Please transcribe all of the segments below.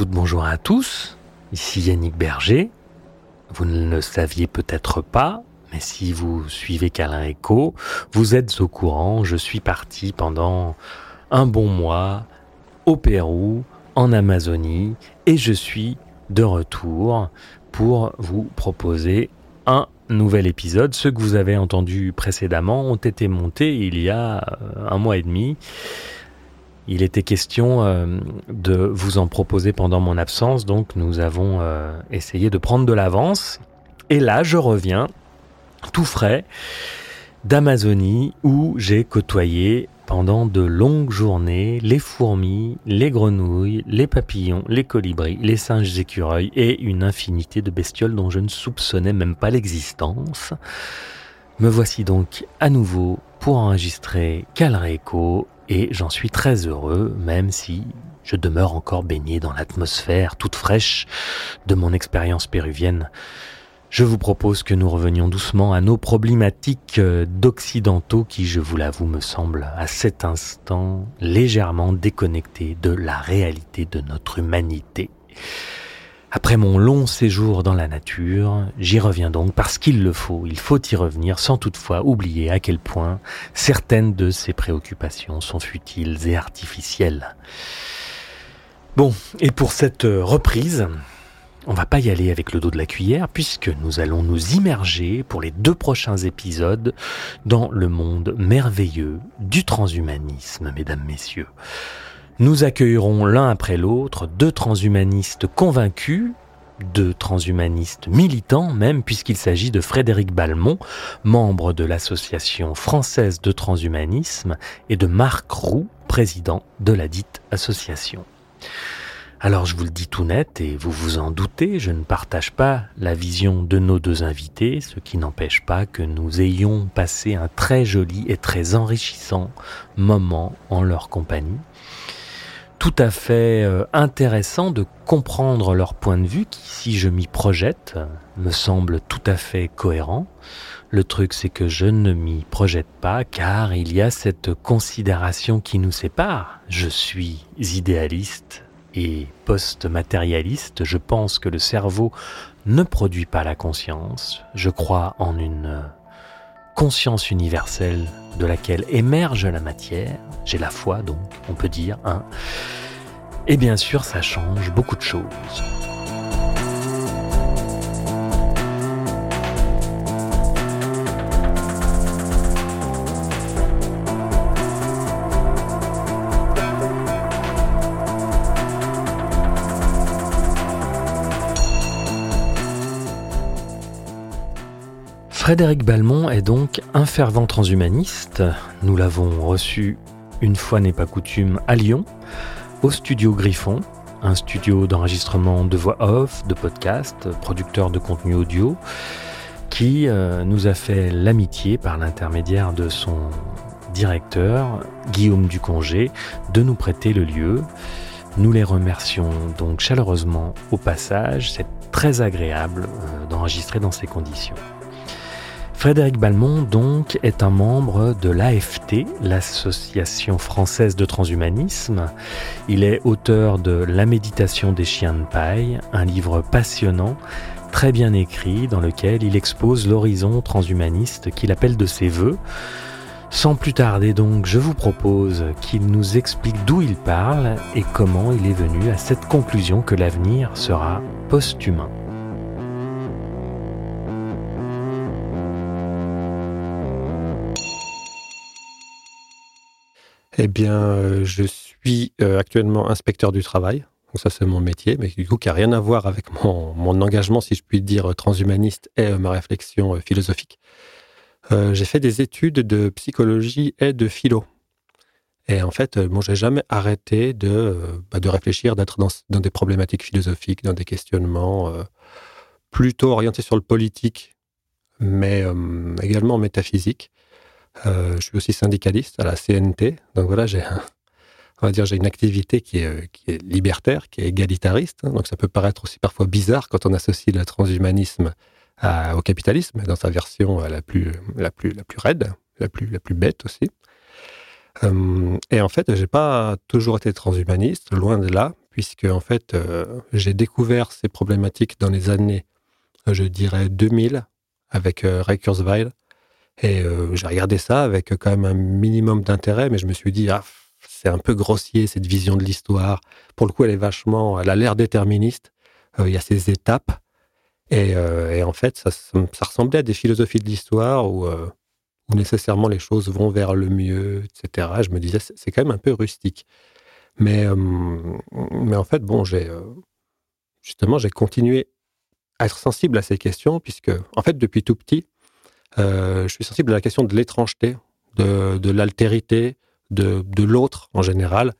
bonjour à tous. Ici Yannick Berger. Vous ne le saviez peut-être pas, mais si vous suivez Calin Echo, vous êtes au courant. Je suis parti pendant un bon mois au Pérou, en Amazonie, et je suis de retour pour vous proposer un nouvel épisode. Ceux que vous avez entendus précédemment ont été montés il y a euh, un mois et demi. Il était question euh, de vous en proposer pendant mon absence, donc nous avons euh, essayé de prendre de l'avance. Et là, je reviens tout frais d'Amazonie où j'ai côtoyé pendant de longues journées les fourmis, les grenouilles, les papillons, les colibris, les singes écureuils et une infinité de bestioles dont je ne soupçonnais même pas l'existence. Me voici donc à nouveau pour enregistrer Calreco et j'en suis très heureux même si je demeure encore baigné dans l'atmosphère toute fraîche de mon expérience péruvienne je vous propose que nous revenions doucement à nos problématiques euh, d'occidentaux qui, je vous l'avoue, me semblent à cet instant légèrement déconnectés de la réalité de notre humanité. Après mon long séjour dans la nature, j'y reviens donc parce qu'il le faut, il faut y revenir sans toutefois oublier à quel point certaines de ces préoccupations sont futiles et artificielles. Bon, et pour cette reprise, on va pas y aller avec le dos de la cuillère puisque nous allons nous immerger pour les deux prochains épisodes dans le monde merveilleux du transhumanisme, mesdames, messieurs. Nous accueillerons l'un après l'autre deux transhumanistes convaincus, deux transhumanistes militants même, puisqu'il s'agit de Frédéric Balmont, membre de l'Association française de transhumanisme, et de Marc Roux, président de la dite association. Alors je vous le dis tout net, et vous vous en doutez, je ne partage pas la vision de nos deux invités, ce qui n'empêche pas que nous ayons passé un très joli et très enrichissant moment en leur compagnie. Tout à fait euh, intéressant de comprendre leur point de vue qui, si je m'y projette, me semble tout à fait cohérent. Le truc, c'est que je ne m'y projette pas car il y a cette considération qui nous sépare. Je suis idéaliste, et post-matérialiste, je pense que le cerveau ne produit pas la conscience. Je crois en une conscience universelle de laquelle émerge la matière. J'ai la foi, donc, on peut dire. Hein. Et bien sûr, ça change beaucoup de choses. Frédéric Balmont est donc un fervent transhumaniste. Nous l'avons reçu une fois n'est pas coutume à Lyon, au studio Griffon, un studio d'enregistrement de voix off, de podcast, producteur de contenu audio, qui euh, nous a fait l'amitié par l'intermédiaire de son directeur, Guillaume Ducongé, de nous prêter le lieu. Nous les remercions donc chaleureusement au passage, c'est très agréable euh, d'enregistrer dans ces conditions. Frédéric Balmont, donc, est un membre de l'AFT, l'Association française de transhumanisme. Il est auteur de La méditation des chiens de paille, un livre passionnant, très bien écrit, dans lequel il expose l'horizon transhumaniste qu'il appelle de ses voeux. Sans plus tarder donc, je vous propose qu'il nous explique d'où il parle et comment il est venu à cette conclusion que l'avenir sera post-humain. Eh bien, euh, je suis euh, actuellement inspecteur du travail. Donc ça, c'est mon métier, mais du coup, qui n'a rien à voir avec mon, engagement, si je puis dire, transhumaniste et euh, ma réflexion philosophique. j'ai fait des études de psychologie et de philo. Et en fait, bon, j'ai jamais arrêté de, bah, réfléchir, d'être dans, dans, des problématiques philosophiques, dans des questionnements plutôt orientés sur le politique, mais également métaphysique. Euh, je suis aussi syndicaliste à la CNT. Donc voilà, j'ai on va dire, j'ai une activité qui est, euh, libertaire, qui est égalitariste. Hein. donc ça peut paraître aussi parfois bizarre quand on associe le transhumanisme au capitalisme dans sa version la plus, la plus, la plus raide, la plus, la plus bête aussi. et en fait, j'ai pas toujours été transhumaniste, loin de là, puisque en fait, j'ai découvert ces problématiques dans les années, je dirais 2000, avec Ray Kurzweil. Et j'ai regardé ça avec quand même un minimum d'intérêt, mais je me suis dit, ah, c'est un peu grossier cette vision de l'histoire. Pour le coup, elle est vachement, elle a l'air déterministe. il y a ces étapes. Euh, et, en fait, ça, ressemblait à des philosophies de l'histoire où, euh, où, nécessairement les choses vont vers le mieux, etc. Je me disais, c'est quand même un peu rustique. Mais, euh, mais en fait, bon, j'ai justement, j'ai continué à être sensible à ces questions, puisque, en fait, depuis tout petit, je suis sensible à la question de l'étrangeté, de, l'altérité, de, l'autre en général.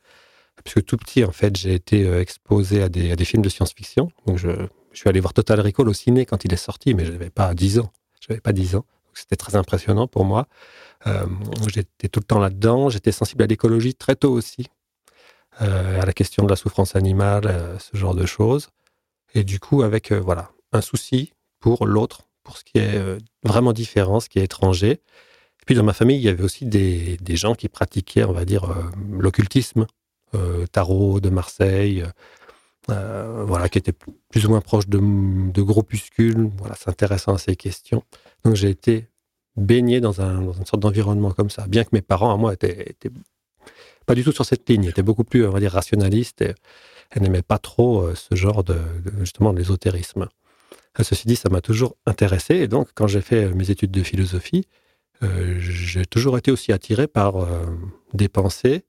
Puisque tout petit, en fait, j'ai été exposé à des, films de science-fiction. Je, suis allé voir Total Recall au ciné quand il est sorti, mais je n'avais pas 10 ans. Je n'avais pas 10 ans. C'était très impressionnant pour moi. Euh, j'étais tout le temps là-dedans. J'étais sensible à l'écologie très tôt aussi, euh, à la question de la souffrance animale, euh, ce genre de choses. Et du coup, avec voilà un souci pour l'autre, pour ce qui est vraiment différent, ce qui est étranger. Et puis dans ma famille, il y avait aussi des, gens qui pratiquaient, on va dire, l'occultisme, tarot de Marseille, euh, voilà, qui était plus ou moins proche de, de groupuscules, voilà, s'intéressant à ces questions. Donc j'ai été baigné dans, un, une sorte d'environnement comme ça, bien que mes parents, à moi, étaient, pas du tout sur cette ligne, étaient beaucoup plus, on va dire, rationalistes et, n'aimaient pas trop euh, ce genre de, justement, d'ésotérisme. Euh, ceci dit, ça m'a toujours intéressé, et donc quand j'ai fait mes études de philosophie, j'ai toujours été aussi attiré par des pensées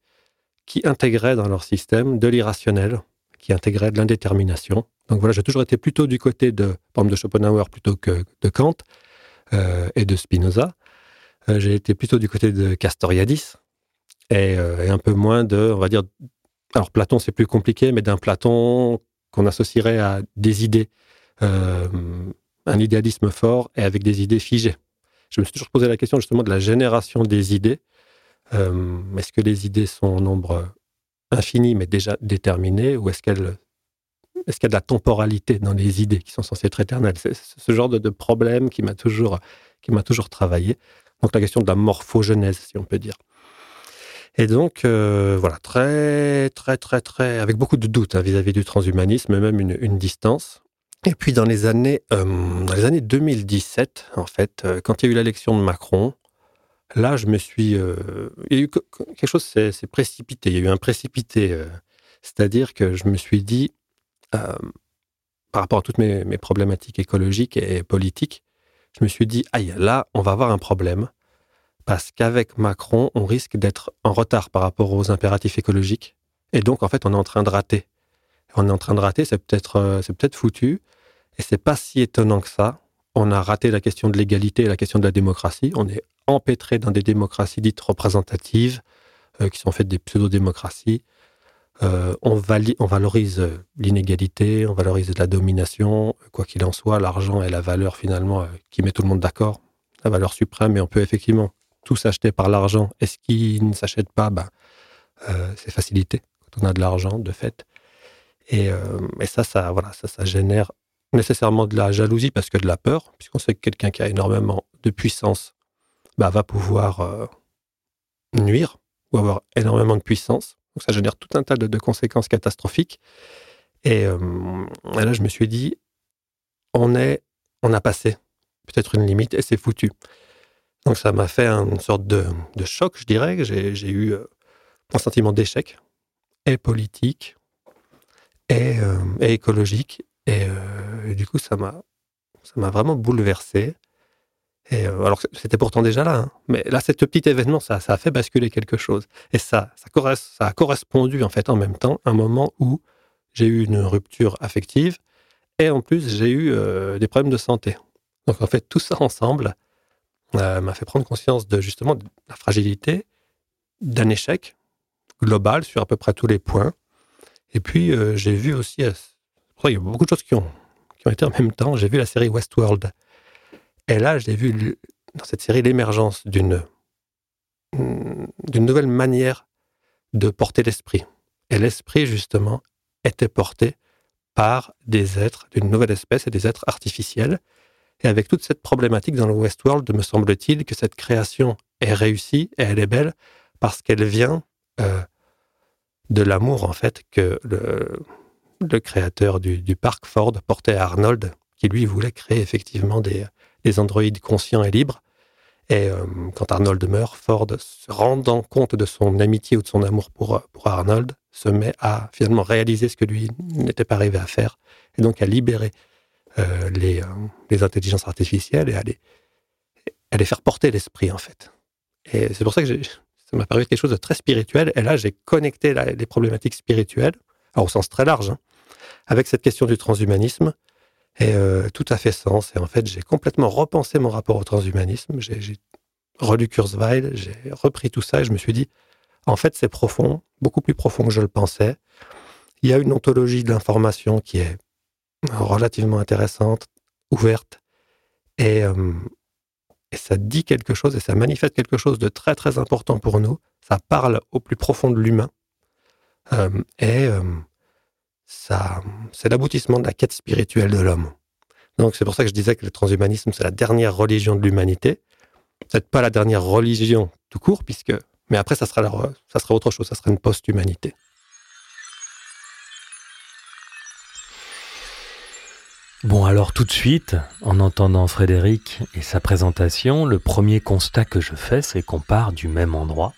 qui intégraient dans leur système de l'irrationnel, qui intégrait de l'indétermination. Donc voilà, j'ai toujours été plutôt du côté de, par de Schopenhauer plutôt que de Kant euh, et de Spinoza. Euh, j'ai été plutôt du côté de Castoriadis euh, et, un peu moins de, on va dire, alors Platon c'est plus compliqué, mais d'un Platon qu'on associerait à des idées, un idéalisme fort et avec des idées figées. Je me suis toujours posé la question justement de la génération des idées. Est-ce que les idées sont en nombre infinie mais déjà déterminée ou est-ce qu'elle est-ce qu'il y a de la temporalité dans les idées qui sont censées être éternelles? C'est ce genre de, problème qui m'a toujours, qui m'a toujours travaillé. Donc la question de la morphogenèse, si on peut dire. Et donc, euh, voilà, très, très, très, très, avec beaucoup de doutes hein, vis-à-vis du transhumanisme, même une, distance. Et puis dans les années, euh, dans les années 2017, en fait, euh, quand il y a eu l'élection de Macron, Là, je me suis. Euh, il y a eu quelque chose s'est précipité. Il y a eu un précipité. C'est-à-dire que je me suis dit, par rapport à toutes mes, problématiques écologiques et politiques, je me suis dit, aïe, là, on va avoir un problème. Parce qu'avec Macron, on risque d'être en retard par rapport aux impératifs écologiques. Et donc, en fait, on est en train de rater. On est en train de rater, c'est peut-être peut-être foutu. Et c'est pas si étonnant que ça. On a raté la question de l'égalité et la question de la démocratie. On est empêtré dans des démocraties dites représentatives, euh, qui sont faites des pseudo-démocraties. Euh, on, valorise l'inégalité, on valorise la domination, quoi qu'il en soit, l'argent est la valeur finalement euh, qui met tout le monde d'accord, la valeur suprême, et on peut effectivement tout s'acheter par l'argent. Et ce qui ne s'achète pas, ben, c'est facilité quand on a de l'argent, de fait. Et, et, ça, ça, voilà, ça, ça génère nécessairement de la jalousie parce que de la peur, puisqu'on sait que quelqu'un qui a énormément de puissance bah, va pouvoir euh, nuire ou avoir énormément de puissance. Donc ça génère tout un tas de, conséquences catastrophiques. Et, euh, là, je me suis dit, on est, on a passé peut-être une limite et c'est foutu. Donc ça m'a fait une sorte de, choc, je dirais. J'ai eu euh, un sentiment d'échec, et politique, et, écologique. Et, du coup, ça m'a vraiment bouleversé. Et euh, alors c'était pourtant déjà là, hein. mais là, ce petit événement, ça, ça a fait basculer quelque chose. Et ça, ça, ça a correspondu en fait en même temps un moment où j'ai eu une rupture affective et en plus j'ai eu euh, des problèmes de santé. Donc en fait, tout ça ensemble euh, m'a fait prendre conscience de justement de la fragilité d'un échec global sur à peu près tous les points. Et puis j'ai vu aussi, il y a beaucoup de choses qui ont, ont été en même temps. J'ai vu la série Westworld et là, j'ai vu dans cette série l'émergence d'une d'une nouvelle manière de porter l'esprit. Et l'esprit, justement, était porté par des êtres d'une nouvelle espèce et des êtres artificiels. Et avec toute cette problématique dans le Westworld, me semble-t-il que cette création est réussie et elle est belle parce qu'elle vient euh, de l'amour, en fait, que le, le créateur du, parc Ford portait à Arnold, qui lui voulait créer effectivement des, des androïdes conscients et libres. Et euh, quand Arnold meurt, Ford, se rendant compte de son amitié ou de son amour pour, Arnold, se met à finalement réaliser ce que lui n'était pas arrivé à faire, et donc à libérer euh, les, euh, les, intelligences artificielles et à les, à les faire porter l'esprit, en fait. Et c'est pour ça que ça m'a paru quelque chose de très spirituel. Et là, j'ai connecté les problématiques spirituelles, alors au sens très large, hein, avec cette question du transhumanisme et euh, tout à fait sens. Et en fait, j'ai complètement repensé mon rapport au transhumanisme. J'ai relu Kurzweil, j'ai repris tout ça et je me suis dit, en fait, c'est profond, beaucoup plus profond que je le pensais. Il y a une ontologie de l'information qui est relativement intéressante, ouverte, et, euh, ça dit quelque chose et ça manifeste quelque chose de très très important pour nous. Ça parle au plus profond de l'humain. Euh, et c'est l'aboutissement de la quête spirituelle de l'homme. Donc c'est pour ça que je disais que le transhumanisme, c'est la dernière religion de l'humanité. Peut-être pas la dernière religion tout court, puisque, mais après, ça sera, ça sera autre chose, ça sera une post-humanité. Bon alors tout de suite, en entendant Frédéric et sa présentation, le premier constat que je fais, c'est qu'on part du même endroit,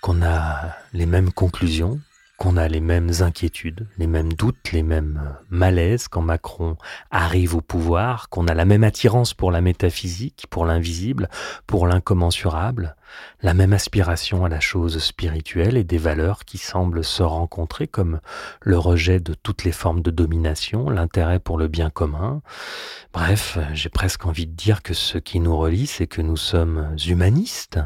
qu'on a les mêmes conclusions, qu'on a les mêmes inquiétudes, les mêmes doutes, les mêmes malaises quand Macron arrive au pouvoir, qu'on a la même attirance pour la métaphysique, pour l'invisible, pour l'incommensurable, la même aspiration à la chose spirituelle et des valeurs qui semblent se rencontrer comme le rejet de toutes les formes de domination, l'intérêt pour le bien commun. Bref, j'ai presque envie de dire que ce qui nous relie, c'est que nous sommes humanistes.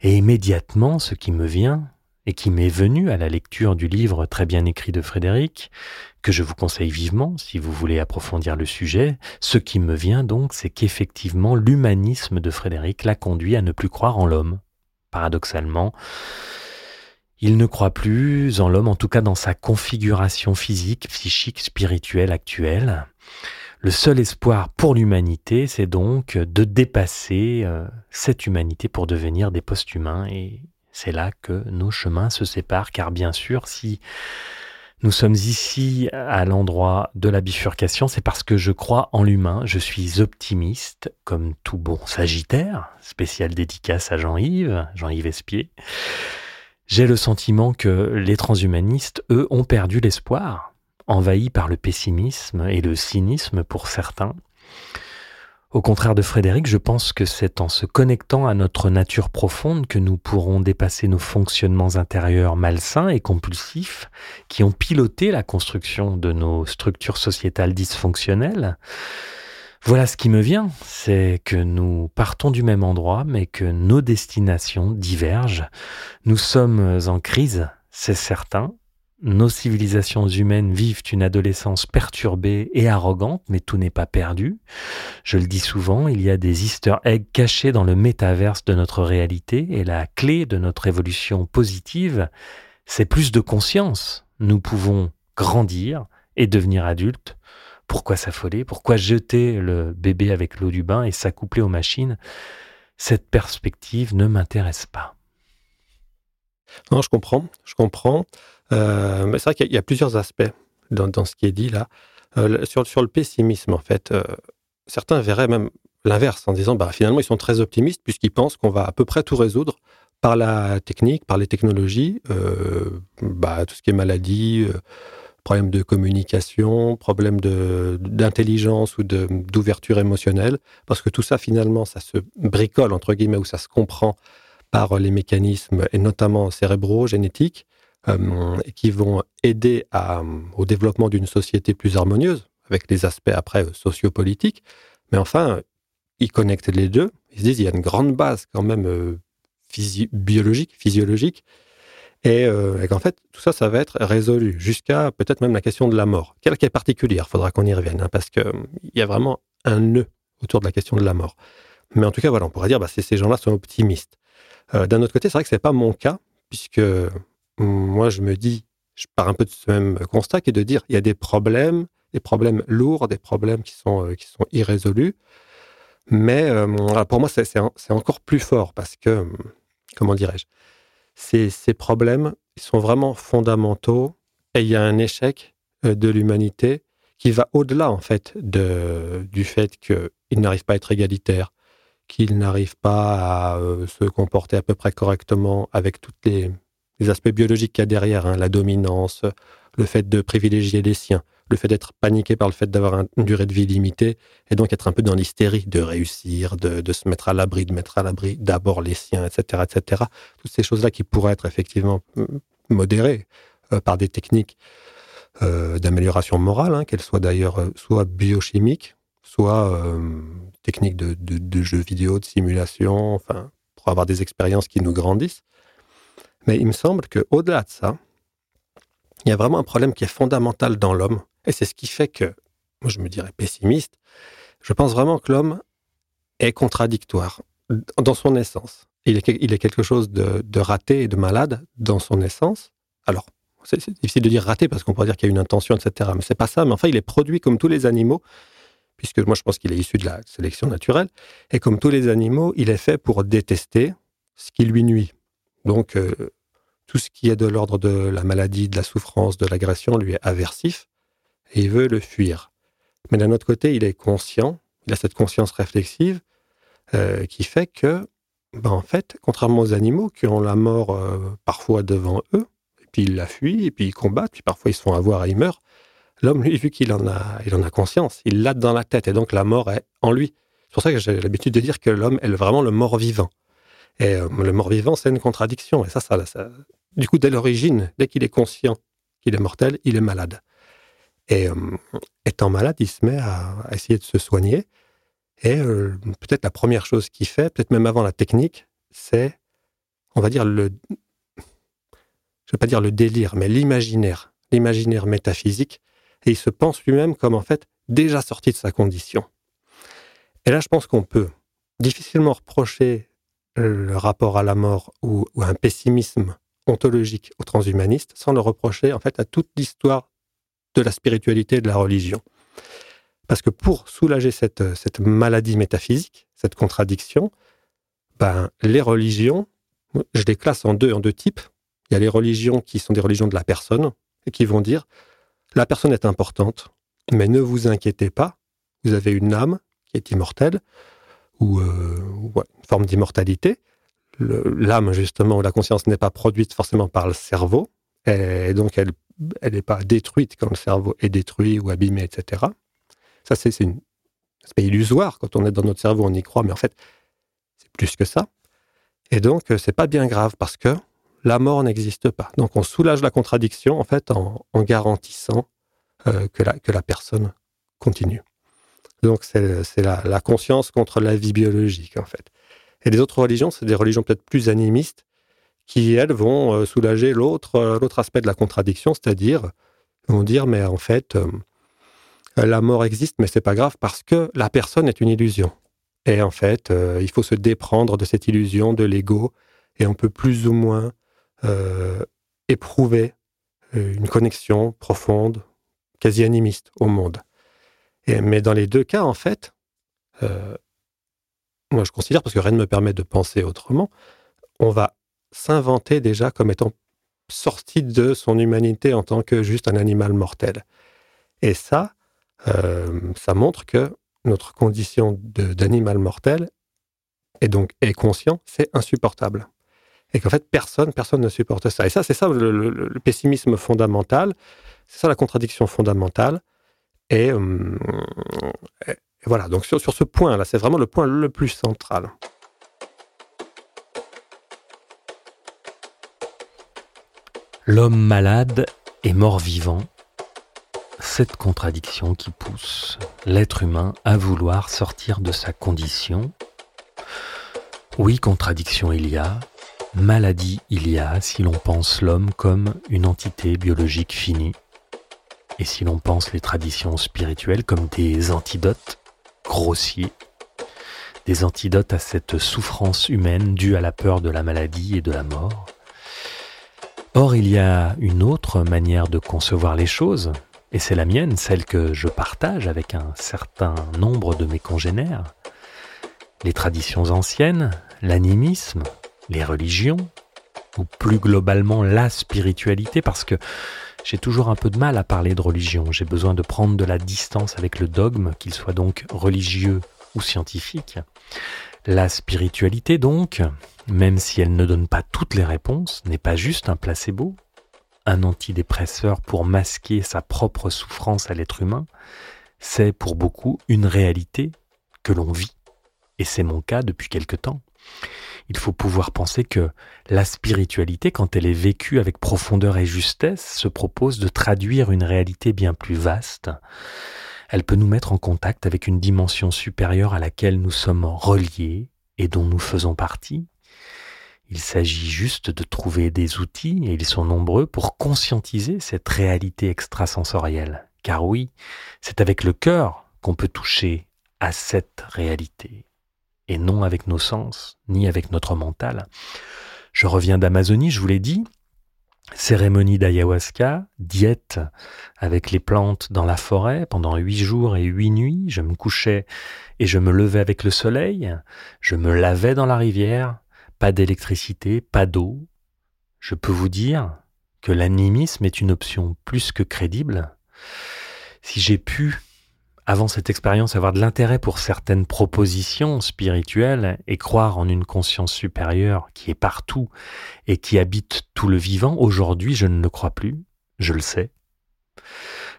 Et immédiatement, ce qui me vient, et qui m'est venu à la lecture du livre très bien écrit de Frédéric, que je vous conseille vivement si vous voulez approfondir le sujet, ce qui me vient donc, c'est qu'effectivement l'humanisme de Frédéric l'a conduit à ne plus croire en l'homme. Paradoxalement, il ne croit plus en l'homme, en tout cas dans sa configuration physique, psychique, spirituelle actuelle. Le seul espoir pour l'humanité, c'est donc de dépasser euh, cette humanité pour devenir des post-humains et c'est là que nos chemins se séparent, car bien sûr, si nous sommes ici à l'endroit de la bifurcation, c'est parce que je crois en l'humain, je suis optimiste, comme tout bon Sagittaire, spécial dédicace à Jean-Yves, Jean-Yves Espier. J'ai le sentiment que les transhumanistes, eux, ont perdu l'espoir, envahis par le pessimisme et le cynisme pour certains. Au contraire de Frédéric, je pense que c'est en se connectant à notre nature profonde que nous pourrons dépasser nos fonctionnements intérieurs malsains et compulsifs qui ont piloté la construction de nos structures sociétales dysfonctionnelles. Voilà ce qui me vient, c'est que nous partons du même endroit, mais que nos destinations divergent. Nous sommes en crise, c'est certain, nos civilisations humaines vivent une adolescence perturbée et arrogante, mais tout n'est pas perdu. Je le dis souvent, il y a des easter eggs cachés dans le métaverse de notre réalité, et la clé de notre évolution positive, c'est plus de conscience. Nous pouvons grandir et devenir adultes. Pourquoi s'affoler? Pourquoi jeter le bébé avec l'eau du bain et s'accoupler aux machines? Cette perspective ne m'intéresse pas. Non, je comprends, je comprends. Euh, c'est vrai qu'il y, a plusieurs aspects dans, ce qui est dit là. Euh, sur, le pessimisme, en fait, euh, certains verraient même l'inverse en disant bah, finalement, ils sont très optimistes puisqu'ils pensent qu'on va à peu près tout résoudre par la technique, par les technologies, bah, tout ce qui est maladie, problème de communication, problème d'intelligence ou d'ouverture émotionnelle, parce que tout ça, finalement, ça se bricole, entre guillemets, ou ça se comprend par les mécanismes, et notamment cérébraux, génétiques, euh, qui vont aider à, au développement d'une société plus harmonieuse, avec les aspects après euh, sociopolitiques. Mais enfin, ils connectent les deux. Ils se disent il y a une grande base quand même euh, biologique, physiologique, et, qu'en fait, tout ça, ça va être résolu jusqu'à peut-être même la question de la mort, qui est particulière? Faudra qu'on y revienne, hein, parce qu'il y a vraiment un nœud autour de la question de la mort. Mais en tout cas, voilà, on pourrait dire, bah, ces gens-là sont optimistes. D'un autre côté, c'est vrai que ce n'est pas mon cas, puisque moi, je me dis, je pars un peu de ce même constat qui est de dire, il y a des problèmes, des problèmes lourds, des problèmes qui sont, qui sont irrésolus. Mais pour moi, c'est encore plus fort parce que, comment dirais-je, ces, ces problèmes sont vraiment fondamentaux et il y a un échec de l'humanité qui va au-delà en fait de, du fait qu'il n'arrive pas à être égalitaire, qu'il n'arrive pas à euh, se comporter à peu près correctement avec tous les, aspects biologiques qu'il y a derrière, hein, la dominance, le fait de privilégier les siens, le fait d'être paniqué par le fait d'avoir une durée de vie limitée et donc être un peu dans l'hystérie de réussir, de, se mettre à l'abri, de mettre à l'abri d'abord les siens, etc., etc. Toutes ces choses-là qui pourraient être effectivement mm, modérées euh, par des techniques euh, d'amélioration morale, hein, qu'elles soient d'ailleurs euh, soit biochimiques, soit techniques de, de, jeux vidéo, de simulation, enfin, pour avoir des expériences qui nous grandissent. Mais il me semble qu'au-delà de ça, il y a vraiment un problème qui est fondamental dans l'homme, et c'est ce qui fait que, moi je me dirais pessimiste, je pense vraiment que l'homme est contradictoire dans son essence. Il est, quelque chose de, de raté et de malade dans son essence. Alors, c'est difficile de dire raté parce qu'on pourrait dire qu'il y a une intention, etc. Mais c'est pas ça. Mais enfin, il est produit comme tous les animaux, puisque moi je pense qu'il est issu de la sélection naturelle. Et comme tous les animaux, il est fait pour détester ce qui lui nuit. Donc, euh, tout ce qui est de l'ordre de la maladie, de la souffrance, de l'agression lui est aversif et il veut le fuir. Mais d'un autre côté, il est conscient, il a cette conscience réflexive euh, qui fait que, ben, en fait, contrairement aux animaux qui ont la mort euh, parfois devant eux, puis il la fuit, et puis il combat, puis parfois ils se font avoir et il meurt. L'homme, lui, vu qu'il en a, il en a conscience, il l'a dans la tête, et donc la mort est en lui. C'est pour ça que j'ai l'habitude de dire que l'homme est vraiment le mort-vivant. Et euh, le mort-vivant, c'est une contradiction. Et ça, ça, ça du coup, dès l'origine, dès qu'il est conscient qu'il est mortel, il est malade. Et euh, étant malade, il se met à, essayer de se soigner. Et euh, peut-être la première chose qu'il fait, peut-être même avant la technique, c'est, on va dire, le, je ne vais pas dire le délire, mais l'imaginaire, l'imaginaire métaphysique, et il se pense lui-même comme en fait déjà sorti de sa condition. Et là, je pense qu'on peut difficilement reprocher le rapport à la mort ou, un pessimisme ontologique aux transhumanistes sans le reprocher en fait à toute l'histoire de la spiritualité et de la religion. Parce que pour soulager cette, cette maladie métaphysique, cette contradiction, ben, les religions, je les classe en deux, en deux types. Il y a les religions qui sont des religions de la personne et qui vont dire la personne est importante, mais ne vous inquiétez pas, vous avez une âme qui est immortelle ou euh, une forme d'immortalité. L'âme, justement, la conscience n'est pas produite forcément par le cerveau, et donc elle n'est pas détruite quand le cerveau est détruit ou abîmé, etc. Ça, c'est une aspect illusoire. Quand on est dans notre cerveau, on y croit, mais en fait, c'est plus que ça. Et donc, c'est pas bien grave parce que la mort n'existe pas. Donc on soulage la contradiction en fait en, garantissant euh, que, la, que la personne continue. Donc c'est la, conscience contre la vie biologique en fait. Et les autres religions, c'est des religions peut-être plus animistes qui elles vont euh, soulager l'autre euh, l'autre aspect de la contradiction, c'est-à-dire vont dire mais en fait la mort existe mais c'est pas grave parce que la personne est une illusion. Et en fait, il faut se déprendre de cette illusion de l'ego et on peut plus ou moins euh, éprouver euh, une connexion profonde, quasi animiste au monde. Mais dans les deux cas, en fait, euh, moi je considère, parce que rien ne me permet de penser autrement, on va s'inventer déjà comme étant sorti de son humanité en tant que juste un animal mortel. Et ça, ça montre que notre condition d'animal mortel, et donc est conscient, c'est insupportable et qu'en fait personne, personne ne supporte ça. Et ça, c'est ça le, pessimisme fondamental, c'est ça la contradiction fondamentale. Et, euh, voilà, donc sur, ce point-là, c'est vraiment le point le plus central. L'homme malade et mort-vivant, cette contradiction qui pousse l'être humain à vouloir sortir de sa condition. Oui, contradiction il y a, Maladie il y a si l'on pense l'homme comme une entité biologique finie, et si l'on pense les traditions spirituelles comme des antidotes grossiers, des antidotes à cette souffrance humaine due à la peur de la maladie et de la mort. Or, il y a une autre manière de concevoir les choses, et c'est la mienne, celle que je partage avec un certain nombre de mes congénères, les traditions anciennes, l'animisme, les religions, ou plus globalement la spiritualité, parce que j'ai toujours un peu de mal à parler de religion, j'ai besoin de prendre de la distance avec le dogme, qu'il soit donc religieux ou scientifique. La spiritualité donc, même si elle ne donne pas toutes les réponses, n'est pas juste un placebo, un antidépresseur pour masquer sa propre souffrance à l'être humain, c'est pour beaucoup une réalité que l'on vit. Et c'est mon cas depuis quelque temps. Il faut pouvoir penser que la spiritualité, quand elle est vécue avec profondeur et justesse, se propose de traduire une réalité bien plus vaste. Elle peut nous mettre en contact avec une dimension supérieure à laquelle nous sommes reliés et dont nous faisons partie. Il s'agit juste de trouver des outils, et ils sont nombreux, pour conscientiser cette réalité extrasensorielle. Car oui, c'est avec le cœur qu'on peut toucher à cette réalité, et non avec nos sens, ni avec notre mental. Je reviens d'Amazonie, je vous l'ai dit, cérémonie d'ayahuasca, diète avec les plantes dans la forêt pendant huit jours et huit nuits, je me couchais et je me levais avec le soleil, je me lavais dans la rivière, pas d'électricité, pas d'eau. Je peux vous dire que l'animisme est une option plus que crédible. Si j'ai pu, avant cette expérience, avoir de l'intérêt pour certaines propositions spirituelles et croire en une conscience supérieure qui est partout et qui habite tout le vivant, aujourd'hui je ne le crois plus, je le sais.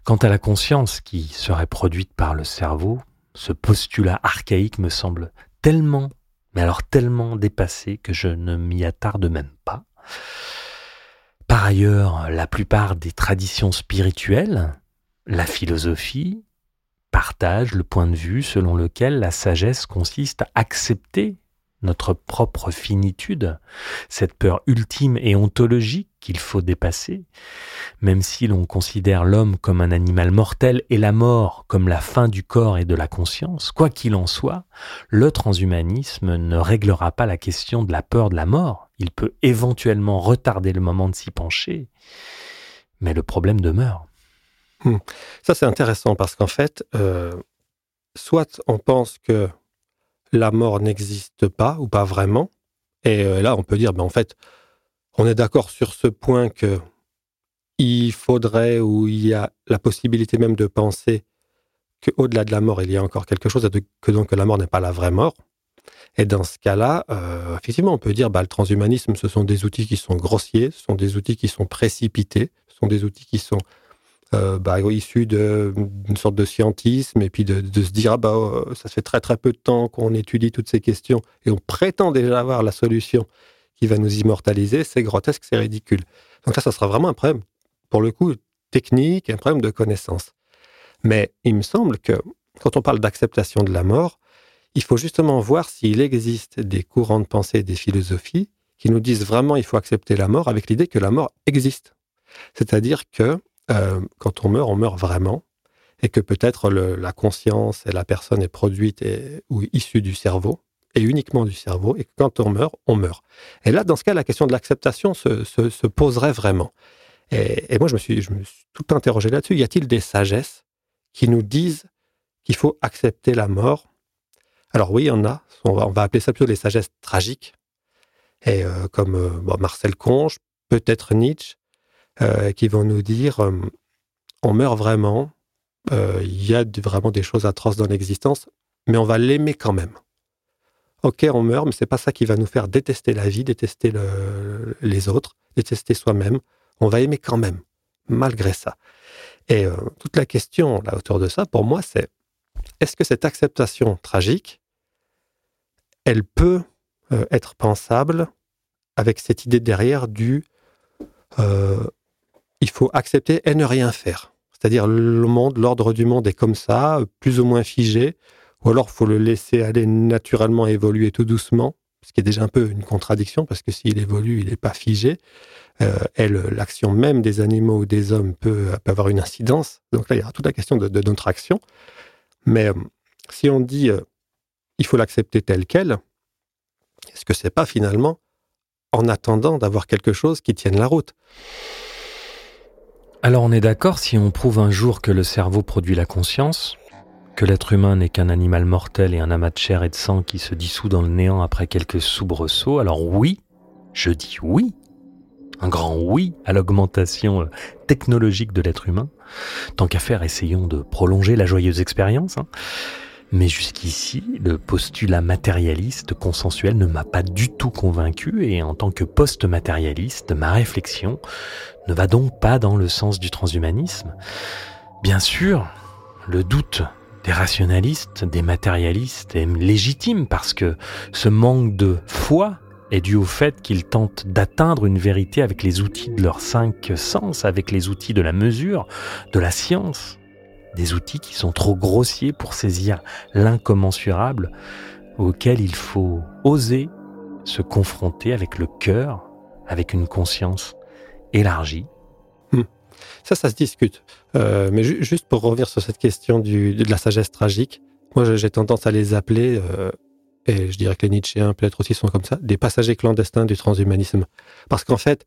Quant à la conscience qui serait produite par le cerveau, ce postulat archaïque me semble tellement mais alors tellement dépassé que je ne m'y attarde même pas. Par ailleurs, la plupart des traditions spirituelles, la philosophie, partagent le point de vue selon lequel la sagesse consiste à accepter notre propre finitude, cette peur ultime et ontologique qu'il faut dépasser, même si l'on considère l'homme comme un animal mortel et la mort comme la fin du corps et de la conscience, quoi qu'il en soit, le transhumanisme ne réglera pas la question de la peur de la mort, il peut éventuellement retarder le moment de s'y pencher, mais le problème demeure. Hmm. Ça c'est intéressant parce qu'en fait, euh, soit on pense que la mort n'existe pas ou pas vraiment. Et euh, là, on peut dire, ben, en fait, on est d'accord sur ce point que il faudrait ou il y a la possibilité même de penser qu'au-delà de la mort, il y a encore quelque chose, que donc la mort n'est pas la vraie mort. Et dans ce cas-là, euh, effectivement, on peut dire, bah, le transhumanisme, ce sont des outils qui sont grossiers, ce sont des outils qui sont précipités, ce sont des outils qui sont euh, bah, issu d'une sorte de scientisme et puis de, se dire ah bah euh, ça fait très très peu de temps qu'on étudie toutes ces questions et on prétend déjà avoir la solution qui va nous immortaliser, c'est grotesque, c'est ridicule. Donc là, ça sera vraiment un problème, pour le coup, technique, un problème de connaissance. Mais il me semble que quand on parle d'acceptation de la mort, il faut justement voir s'il existe des courants de pensée, des philosophies qui nous disent vraiment il faut accepter la mort avec l'idée que la mort existe. C'est-à-dire que euh, quand on meurt, on meurt vraiment, et que peut-être la conscience et la personne est produite ou issue du cerveau, et uniquement du cerveau, et que quand on meurt, on meurt. Et là, dans ce cas, la question de l'acceptation se, poserait vraiment. Et, moi, je me, suis, tout interrogé là-dessus. Y a-t-il des sagesses qui nous disent qu'il faut accepter la mort? Alors oui, il y en a. On va, appeler ça plutôt les sagesses tragiques. Et euh, comme euh, Marcel Conge, peut-être Nietzsche, euh, qui vont nous dire euh, on meurt vraiment, euh, il y a vraiment des choses atroces dans l'existence, mais on va l'aimer quand même. Ok, on meurt, mais c'est pas ça qui va nous faire détester la vie, détester les autres, détester soi-même. On va aimer quand même, malgré ça. Et toute la question là autour de ça, pour moi, c'est est-ce que cette acceptation tragique, elle peut être pensable avec cette idée derrière du il faut accepter et ne rien faire. C'est-à-dire le monde, l'ordre du monde est comme ça, plus ou moins figé, ou alors faut le laisser aller naturellement évoluer tout doucement, ce qui est déjà un peu une contradiction, parce que s'il évolue, il n'est pas figé. Euh, et l'action même des animaux ou des hommes peut, avoir une incidence. Donc là, il y a toute la question de, notre action. Mais euh, si on dit euh, il faut l'accepter tel quel, est-ce que c'est pas finalement en attendant d'avoir quelque chose qui tienne la route? Alors on est d'accord si on prouve un jour que le cerveau produit la conscience, que l'être humain n'est qu'un animal mortel et un amas de chair et de sang qui se dissout dans le néant après quelques soubresauts, alors oui, je dis oui, un grand oui à l'augmentation euh, technologique de l'être humain. Tant qu'à faire, essayons de prolonger la joyeuse expérience. Hein. Mais jusqu'ici, le postulat matérialiste consensuel ne m'a pas du tout convaincu et en tant que post-matérialiste, ma réflexion ne va donc pas dans le sens du transhumanisme. Bien sûr, le doute des rationalistes, des matérialistes est légitime parce que ce manque de foi est dû au fait qu'ils tentent d'atteindre une vérité avec les outils de leurs cinq sens, avec les outils de la mesure, de la science, des outils qui sont trop grossiers pour saisir l'incommensurable, auquel il faut oser se confronter avec le cœur, avec une conscience élargie. Hmm. Ça, ça se discute. Euh, mais juste pour revenir sur cette question de la sagesse tragique, moi j'ai tendance à les appeler euh, et je dirais que les Nietzschéens peut-être aussi sont comme ça, des passagers clandestins du transhumanisme. Parce qu'en fait,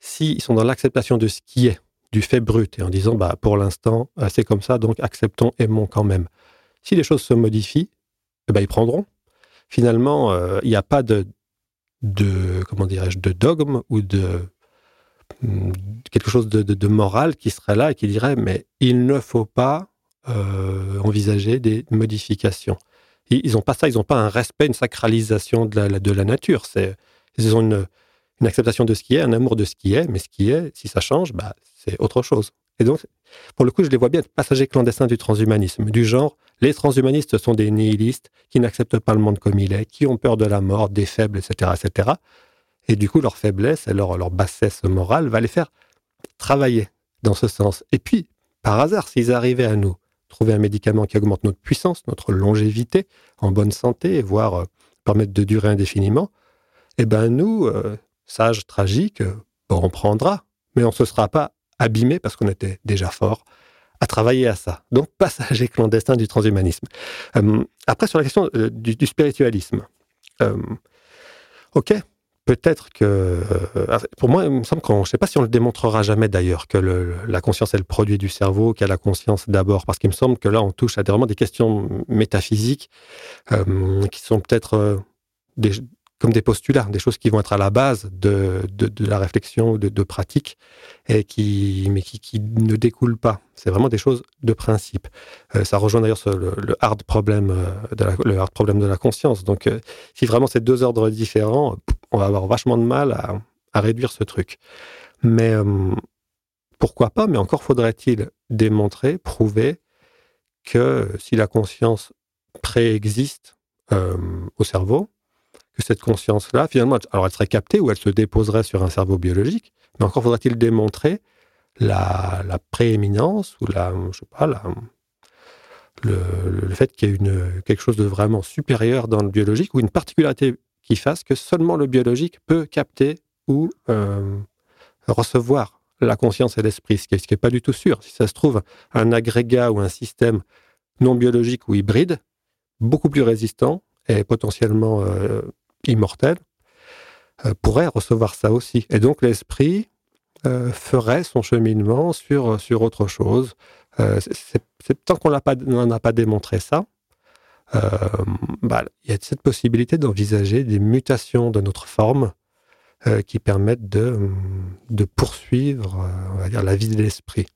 s'ils sont dans l'acceptation de ce qui est, du fait brut, et en disant, bah, pour l'instant, euh, c'est comme ça, donc acceptons, aimons quand même. Si les choses se modifient, eh ben, ils prendront. Finalement, euh, il n'y a pas de, de comment dirais-je, de dogme ou de mm, quelque chose de, de, moral qui serait là et qui dirait, mais il ne faut pas euh, envisager des modifications ils n'ont pas ça, ils n'ont pas un respect, une sacralisation de la, de la nature. C'est, ils ont une, une, acceptation de ce qui est, un amour de ce qui est, mais ce qui est, si ça change, bah, c'est autre chose. Et donc, pour le coup, je les vois bien passagers clandestins du transhumanisme, du genre, les transhumanistes sont des nihilistes qui n'acceptent pas le monde comme il est, qui ont peur de la mort, des faibles, etc., etc. Et du coup, leur faiblesse et leur, leur bassesse morale va les faire travailler dans ce sens. Et puis, par hasard, s'ils arrivaient à nous trouver un médicament qui augmente notre puissance, notre longévité, en bonne santé, voire euh, permettre de durer indéfiniment, eh ben nous, euh, sages, tragiques, euh, on prendra, mais on ne se sera pas abîmé parce qu'on était déjà fort à travailler à ça. Donc, passager clandestin du transhumanisme. après, sur la question du, du, spiritualisme. ok, peut-être que, euh, pour moi, il me semble qu'on, je ne sais pas si on le démontrera jamais d'ailleurs, que la conscience est le produit du cerveau, qu'il y a la conscience d'abord, parce qu'il me semble que là, on touche à des, vraiment des questions métaphysiques euh, qui sont peut-être euh, des, comme des postulats, des choses qui vont être à la base de, de, la réflexion, de, de pratique, et qui, mais qui, qui ne découlent pas. C'est vraiment des choses de principe. Euh, ça rejoint d'ailleurs le, hard problème euh, de la, le hard de la conscience. Donc, euh, si vraiment c'est deux ordres différents, on va avoir vachement de mal à, à réduire ce truc. Mais pourquoi pas Mais encore faudrait-il démontrer, prouver que si la conscience préexiste au cerveau, que cette conscience-là, finalement, alors elle serait captée ou elle se déposerait sur un cerveau biologique, mais encore faudrait-il démontrer la, prééminence ou la, je sais pas, le, fait qu'il y ait une, quelque chose de vraiment supérieur dans le biologique ou une particularité qui fasse que seulement le biologique peut capter ou euh, recevoir la conscience et l'esprit, ce qui n'est pas du tout sûr. Si ça se trouve, un agrégat ou un système non biologique ou hybride, beaucoup plus résistant et potentiellement euh, immortel, euh, pourrait recevoir ça aussi. Et donc l'esprit euh, ferait son cheminement sur, sur autre chose. Euh, tant qu'on n'en a pas démontré ça, bah, il y a cette possibilité d'envisager des mutations de notre forme qui permettent de, de poursuivre on va dire, la vie de l'esprit.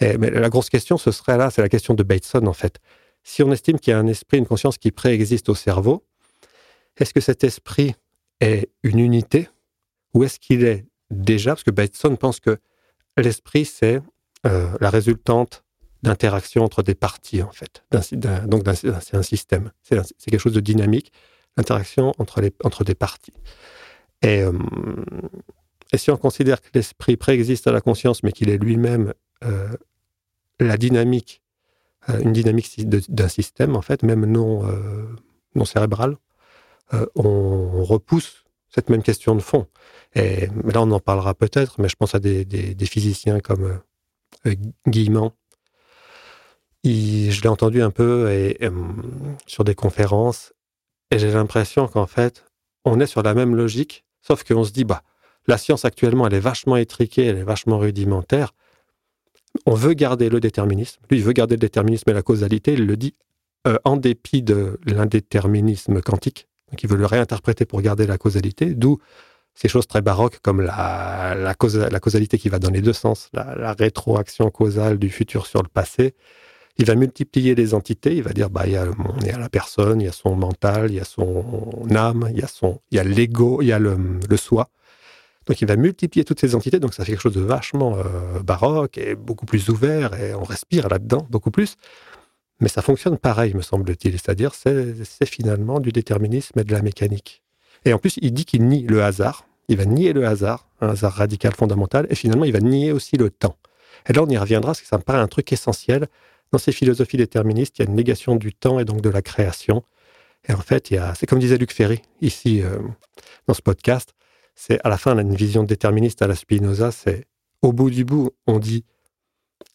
Mais la grosse question, ce serait là, c'est la question de Bateson en fait. Si on estime qu'il y a un esprit, une conscience qui préexiste au cerveau, est-ce que cet esprit est une unité ou est-ce qu'il est déjà, parce que Bateson pense que l'esprit, c'est euh, la résultante d'interaction entre des parties, en fait. donc, c'est un système. C'est quelque chose de dynamique, l'interaction entre, entre des parties. Et, euh, et si on considère que l'esprit préexiste à la conscience, mais qu'il est lui-même euh, la dynamique, une dynamique d'un système, en fait, même non, non cérébral, euh, on repousse cette même question de fond. Et là, on en parlera peut-être, mais je pense à des, physiciens comme euh, euh, je l'ai entendu un peu et, sur des conférences, et j'ai l'impression qu'en fait, on est sur la même logique, sauf qu'on se dit, bah, la science actuellement, elle est vachement étriquée, elle est vachement rudimentaire. on veut garder le déterminisme. Lui, il veut garder le déterminisme et la causalité. Il le dit euh, en dépit de l'indéterminisme quantique. Il veut le réinterpréter pour garder la causalité. D'où ces choses très baroques comme la, causalité qui va dans les deux sens, la, rétroaction causale du futur sur le passé. Il va multiplier les entités. Il va dire, bah, il y a, il y a la personne, il y a son mental, il y a son âme, il y a son, il y a l'ego, il y a le, le soi. Donc il va multiplier toutes ces entités, donc ça fait quelque chose de vachement euh, baroque et beaucoup plus ouvert, et on respire là-dedans beaucoup plus. Mais ça fonctionne pareil, me semble-t-il. C'est-à-dire, c'est finalement du déterminisme et de la mécanique. Et en plus, il dit qu'il nie le hasard. Il va nier le hasard, un hasard radical fondamental, et finalement, il va nier aussi le temps. Et là, on y reviendra, parce que ça me paraît un truc essentiel. Dans ces philosophies déterministes, il y a une négation du temps et donc de la création. Et en fait, c'est comme disait Luc Ferry, ici, euh, dans ce podcast, c'est à la fin, on a une vision déterministe à la Spinoza, c'est au bout du bout, on dit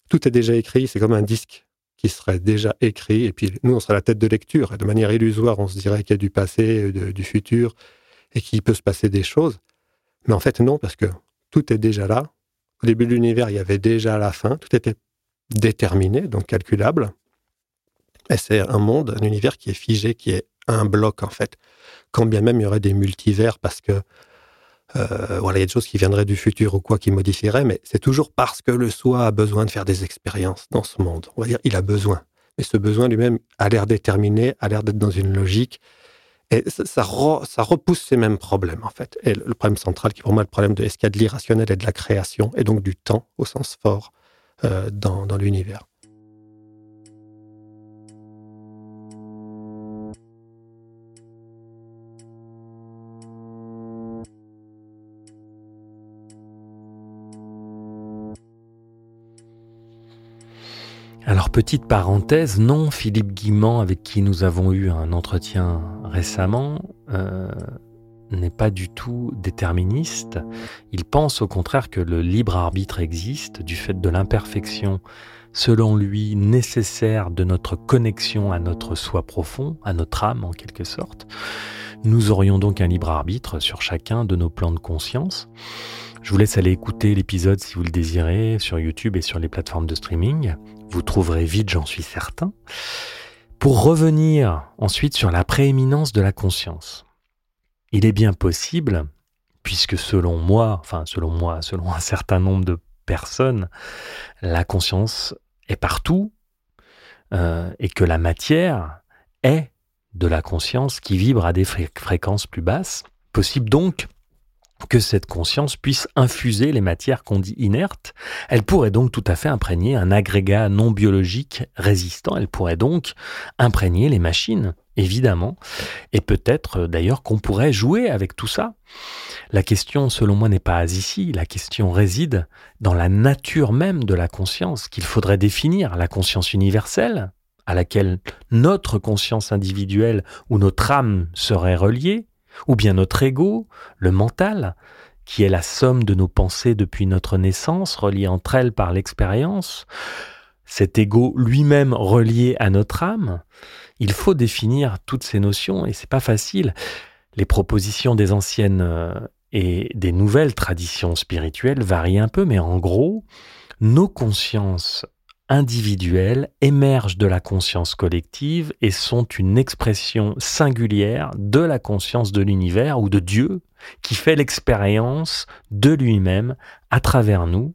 tout est déjà écrit, c'est comme un disque qui serait déjà écrit, et puis nous, on serait la tête de lecture, et de manière illusoire, on se dirait qu'il y a du passé, du futur, et qu'il peut se passer des choses. Mais en fait, non, parce que tout est déjà là. Au début de l'univers, il y avait déjà la fin, tout était déterminé, donc calculable. Et c'est un monde, un univers qui est figé, qui est un bloc, en fait. Quand bien même il y aurait des multivers, parce que euh, voilà, il y a des choses qui viendraient du futur ou quoi qui modifieraient, mais c'est toujours parce que le soi a besoin de faire des expériences dans ce monde. On va dire, il a besoin. Mais ce besoin lui-même a l'air déterminé, a l'air d'être dans une logique. Et ça, repousse ces mêmes problèmes, en fait. Et le problème central, qui est pour moi le problème de est-ce qu'il y a de l'irrationnel et de la création, et donc du temps au sens fort euh, dans, dans l'univers. Alors petite parenthèse, non, Philippe Guimand, avec qui nous avons eu un entretien récemment, euh, n'est pas du tout déterministe. Il pense au contraire que le libre arbitre existe du fait de l'imperfection, selon lui, nécessaire de notre connexion à notre soi profond, à notre âme en quelque sorte. Nous aurions donc un libre arbitre sur chacun de nos plans de conscience. Je vous laisse aller écouter l'épisode si vous le désirez sur YouTube et sur les plateformes de streaming. Vous trouverez vite, j'en suis certain. Pour revenir ensuite sur la prééminence de la conscience. Il est bien possible, puisque selon moi, enfin selon moi, selon un certain nombre de personnes, la conscience est partout euh, et que la matière est de la conscience qui vibre à des fréquences plus basses. Possible donc que cette conscience puisse infuser les matières qu'on dit inertes. Elle pourrait donc tout à fait imprégner un agrégat non biologique résistant. Elle pourrait donc imprégner les machines, évidemment. Et peut-être euh, d'ailleurs qu'on pourrait jouer avec tout ça. La question, selon moi, n'est pas ici. La question réside dans la nature même de la conscience qu'il faudrait définir. La conscience universelle, à laquelle notre conscience individuelle ou notre âme serait reliée, ou bien notre ego, le mental, qui est la somme de nos pensées depuis notre naissance, reliées entre elles par l'expérience, cet ego lui-même relié à notre âme, il faut définir toutes ces notions et c'est pas facile. Les propositions des anciennes euh, et des nouvelles traditions spirituelles varient un peu, mais en gros, nos consciences individuelles émergent de la conscience collective et sont une expression singulière de la conscience de l'univers ou de Dieu qui fait l'expérience de lui-même à travers nous.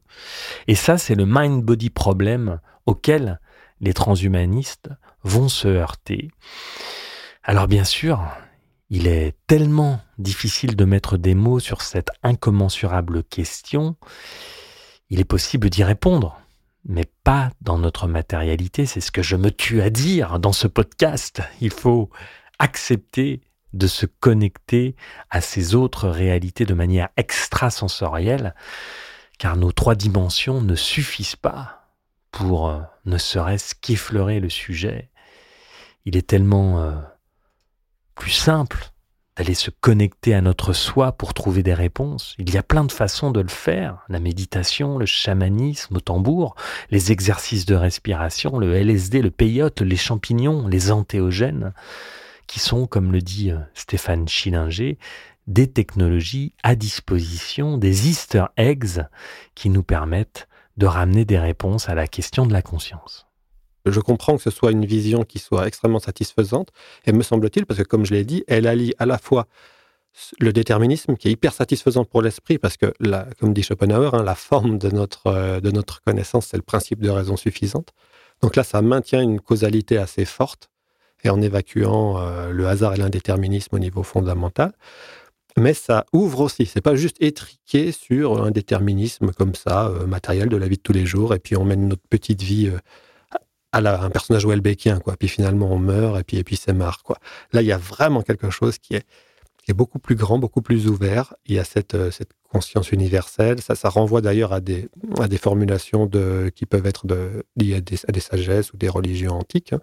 Et ça, c'est le mind-body problème auquel les transhumanistes vont se heurter. Alors bien sûr, il est tellement difficile de mettre des mots sur cette incommensurable question, il est possible d'y répondre mais pas dans notre matérialité. C'est ce que je me tue à dire dans ce podcast. Il faut accepter de se connecter à ces autres réalités de manière extrasensorielle, car nos trois dimensions ne suffisent pas pour euh, ne serait-ce qu'effleurer le sujet. Il est tellement euh, plus simple d'aller se connecter à notre soi pour trouver des réponses. Il y a plein de façons de le faire. La méditation, le chamanisme au tambour, les exercices de respiration, le LSD, le peyote, les champignons, les antéogènes, qui sont, comme le dit euh, Stéphane Schillinger, des technologies à disposition, des easter eggs qui nous permettent de ramener des réponses à la question de la conscience. Je comprends que ce soit une vision qui soit extrêmement satisfaisante, et me semble-t-il, parce que comme je l'ai dit, elle allie à la fois le déterminisme qui est hyper satisfaisant pour l'esprit, parce que, comme dit Schopenhauer, hein, la forme de notre, euh, de notre connaissance, c'est le principe de raison suffisante. Donc là, ça maintient une causalité assez forte, et en évacuant euh, le hasard et l'indéterminisme au niveau fondamental. Mais ça ouvre aussi, c'est pas juste étriqué sur un déterminisme comme ça, euh, matériel de la vie de tous les jours, et puis on mène notre petite vie un personnage Welbeckien, quoi. Puis finalement, on meurt et puis, et puis c'est marre, quoi. Là, il y a vraiment quelque chose qui est, est beaucoup plus grand, beaucoup plus ouvert. Il y a cette, euh, cette conscience universelle. Ça, ça renvoie d'ailleurs à des, à des formulations de, qui peuvent être liées à des, sagesses ou des religions antiques.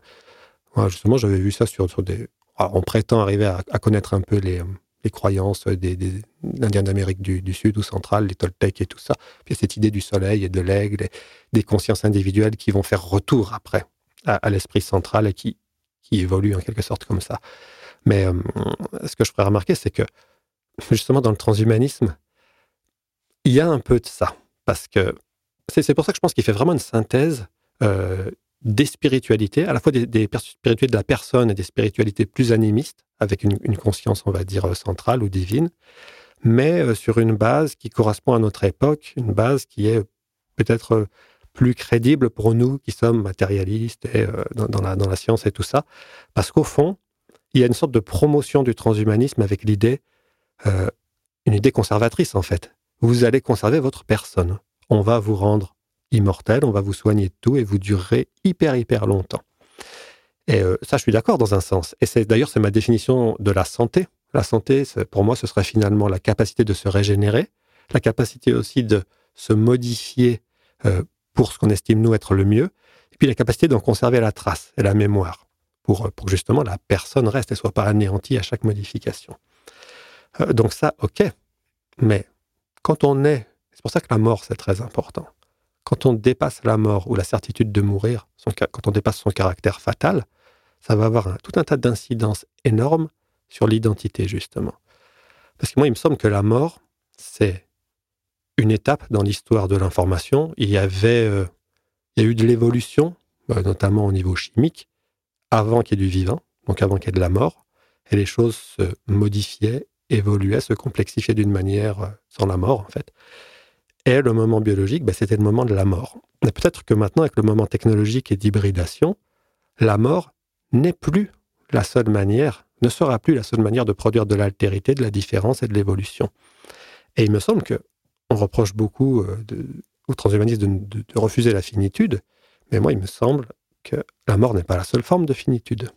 Hein. justement, j'avais vu ça sur, sur des. on prétend arriver à, à, connaître un peu les, les croyances des, Indiens d'Amérique du, Sud ou centrale, les Toltecs et tout ça. Puis cette idée du soleil et de l'aigle, des consciences individuelles qui vont faire retour après à, l'esprit central et qui, qui évoluent en quelque sorte comme ça. Mais euh, ce que je pourrais remarquer, c'est que justement dans le transhumanisme, il y a un peu de ça. Parce que c'est pour ça que je pense qu'il fait vraiment une synthèse euh, des spiritualités, à la fois des, spiritualités de la personne et des spiritualités plus animistes, avec une, conscience, on va dire, centrale ou divine, mais euh, sur une base qui correspond à notre époque, une base qui est peut-être plus crédible pour nous qui sommes matérialistes et euh, dans, la, science et tout ça. Parce qu'au fond, il y a une sorte de promotion du transhumanisme avec l'idée, euh, une idée conservatrice en fait. Vous allez conserver votre personne. On va vous rendre immortel, on va vous soigner de tout et vous durerez hyper, hyper longtemps. Et euh, ça, je suis d'accord dans un sens. Et c'est d'ailleurs, c'est ma définition de la santé. La santé, pour moi, ce serait finalement la capacité de se régénérer, la capacité aussi de se modifier euh, pour ce qu'on estime nous être le mieux, et puis la capacité d'en conserver la trace et la mémoire, pour, pour que justement la personne reste et soit pas anéantie à chaque modification. Euh, donc ça, ok. Mais quand on est, c'est pour ça que la mort, c'est très important. Quand on dépasse la mort ou la certitude de mourir, quand on dépasse son caractère fatal, ça va avoir tout un tas d'incidences énormes sur l'identité, justement. Parce que moi, il me semble que la mort, c'est une étape dans l'histoire de l'information. Il y avait, euh, il y a eu de l'évolution, euh, notamment au niveau chimique, avant qu'il y ait du vivant, donc avant qu'il y ait de la mort, et les choses se modifiaient, évoluaient, se complexifiaient d'une manière euh, sans la mort, en fait. Et le moment biologique, ben, c'était le moment de la mort. Mais peut-être que maintenant, avec le moment technologique et d'hybridation, la mort n'est plus la seule manière, ne sera plus la seule manière de produire de l'altérité, de la différence et de l'évolution. Et il me semble que on reproche beaucoup euh, de, aux transhumanistes de, refuser la finitude, mais moi, il me semble que la mort n'est pas la seule forme de finitude.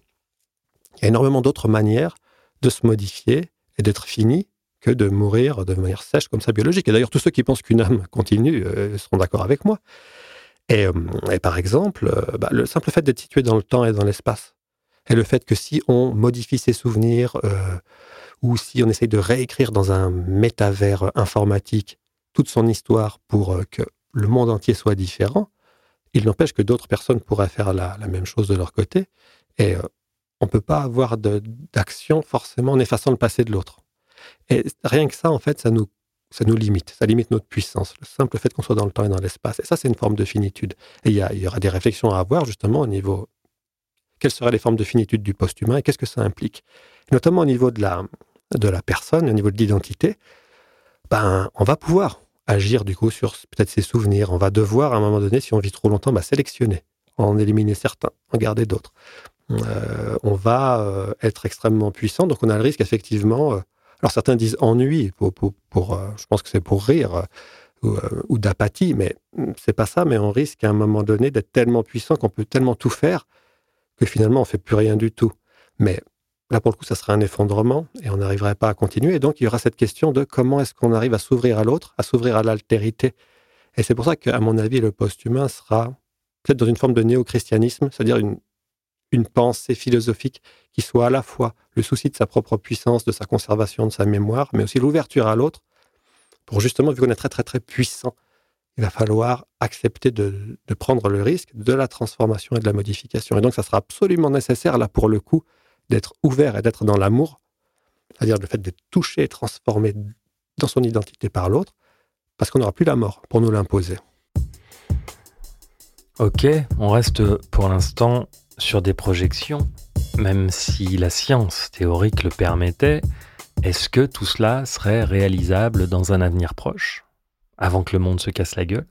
Il y a énormément d'autres manières de se modifier et d'être fini que de mourir de manière sèche comme ça biologique. Et d'ailleurs, tous ceux qui pensent qu'une âme continue euh, seront d'accord avec moi. Et, euh, par exemple, bah, le simple fait d'être situé dans le temps et dans l'espace, et le fait que si on modifie ses souvenirs, ou si on essaye de réécrire dans un métavers informatique toute son histoire pour euh, que le monde entier soit différent, il n'empêche que d'autres personnes pourraient faire la, même chose de leur côté. Et euh, on ne peut pas avoir d'action forcément en effaçant le passé de l'autre. Et rien que ça, en fait, ça nous, limite. Ça limite notre puissance. Le simple fait qu'on soit dans le temps et dans l'espace. Et ça, c'est une forme de finitude. Et il y, aura des réflexions à avoir justement au niveau quelles seraient les formes de finitude du post-humain et qu'est-ce que ça implique? Notamment au niveau de la, de la personne, au niveau de l'identité, ben, on va pouvoir agir du coup sur peut-être ses souvenirs. On va devoir à un moment donné, si on vit trop longtemps, bah, sélectionner, en éliminer certains, en garder d'autres. Euh, on va euh, être extrêmement puissant, donc on a le risque effectivement. Euh, alors certains disent ennui, pour, pour, je pense que c'est pour rire ou, ou d'apathie, mais c'est pas ça. Mais on risque à un moment donné d'être tellement puissant qu'on peut tellement tout faire que finalement on fait plus rien du tout. Mais Là, pour le coup, ça serait un effondrement et on n'arriverait pas à continuer. Et donc, il y aura cette question de comment est-ce qu'on arrive à s'ouvrir à l'autre, à s'ouvrir à l'altérité. Et c'est pour ça qu'à mon avis, le post-humain sera peut-être dans une forme de néo-christianisme, c'est-à-dire une, une pensée philosophique qui soit à la fois le souci de sa propre puissance, de sa conservation, de sa mémoire, mais aussi l'ouverture à l'autre, pour justement, vu qu'on est très, très, très puissant, il va falloir accepter de, prendre le risque de la transformation et de la modification. Et donc, ça sera absolument nécessaire, là, pour le coup, d'être ouvert et d'être dans l'amour, c'est-à-dire le fait d'être touché et transformé dans son identité par l'autre, parce qu'on n'aura plus la mort pour nous l'imposer. Ok, on reste pour l'instant sur des projections. Même si la science théorique le permettait, est-ce que tout cela serait réalisable dans un avenir proche, avant que le monde se casse la gueule?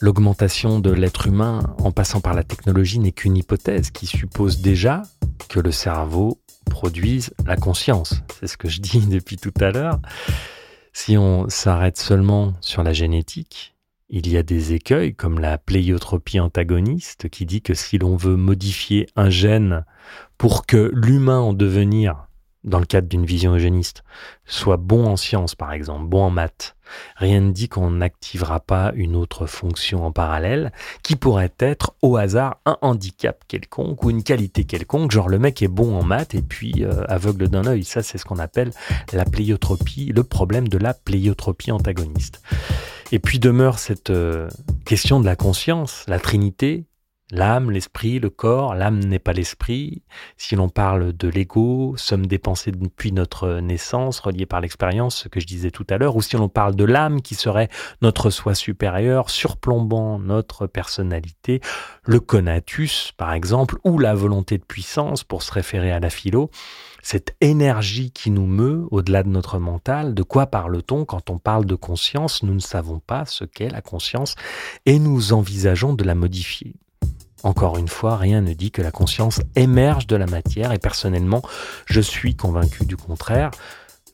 L'augmentation de l'être humain en passant par la technologie n'est qu'une hypothèse qui suppose déjà que le cerveau produise la conscience. C'est ce que je dis depuis tout à l'heure. Si on s'arrête seulement sur la génétique, il y a des écueils comme la pléiotropie antagoniste qui dit que si l'on veut modifier un gène pour que l'humain en devenir dans le cadre d'une vision eugéniste, soit bon en sciences par exemple, bon en maths, rien ne dit qu'on n'activera pas une autre fonction en parallèle qui pourrait être au hasard un handicap quelconque ou une qualité quelconque, genre le mec est bon en maths et puis euh, aveugle d'un œil. Ça c'est ce qu'on appelle la pléiotropie, le problème de la pléiotropie antagoniste. Et puis demeure cette euh, question de la conscience, la Trinité, L'âme, l'esprit, le corps, l'âme n'est pas l'esprit. Si l'on parle de l'ego, sommes dépensés depuis notre naissance, reliés par l'expérience, ce que je disais tout à l'heure, ou si l'on parle de l'âme qui serait notre soi supérieur, surplombant notre personnalité, le conatus, par exemple, ou la volonté de puissance, pour se référer à la philo, cette énergie qui nous meut au-delà de notre mental, de quoi parle-t-on quand on parle de conscience? Nous ne savons pas ce qu'est la conscience et nous envisageons de la modifier. Encore une fois, rien ne dit que la conscience émerge de la matière et personnellement, je suis convaincu du contraire.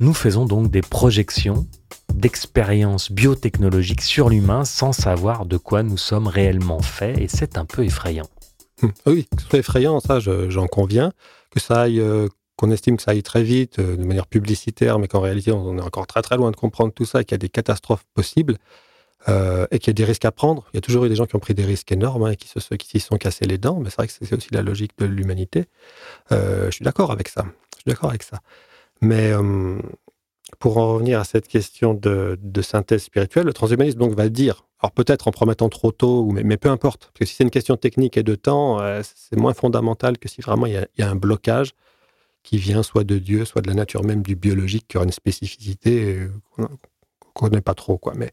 Nous faisons donc des projections d'expériences biotechnologiques sur l'humain sans savoir de quoi nous sommes réellement faits et c'est un peu effrayant. Hum, oui, que ce soit effrayant, ça j'en conviens. Que ça aille, euh, qu'on estime que ça aille très vite euh, de manière publicitaire, mais qu'en réalité on est encore très très loin de comprendre tout ça et qu'il y a des catastrophes possibles. Euh, et qu'il y a des risques à prendre. Il y a toujours eu des gens qui ont pris des risques énormes hein, et qui se qui sont cassés les dents, mais c'est vrai que c'est aussi la logique de l'humanité. Euh, je suis d'accord avec ça. Je suis d'accord avec ça. Mais pour en revenir à cette question de, synthèse spirituelle, le transhumanisme donc va dire, alors peut-être en promettant trop tôt, mais, peu importe, parce que si c'est une question technique et de temps, c'est moins fondamental que si vraiment il y, a, un blocage qui vient soit de Dieu, soit de la nature même du biologique, qui aura une spécificité qu'on ne connaît pas trop. Quoi. Mais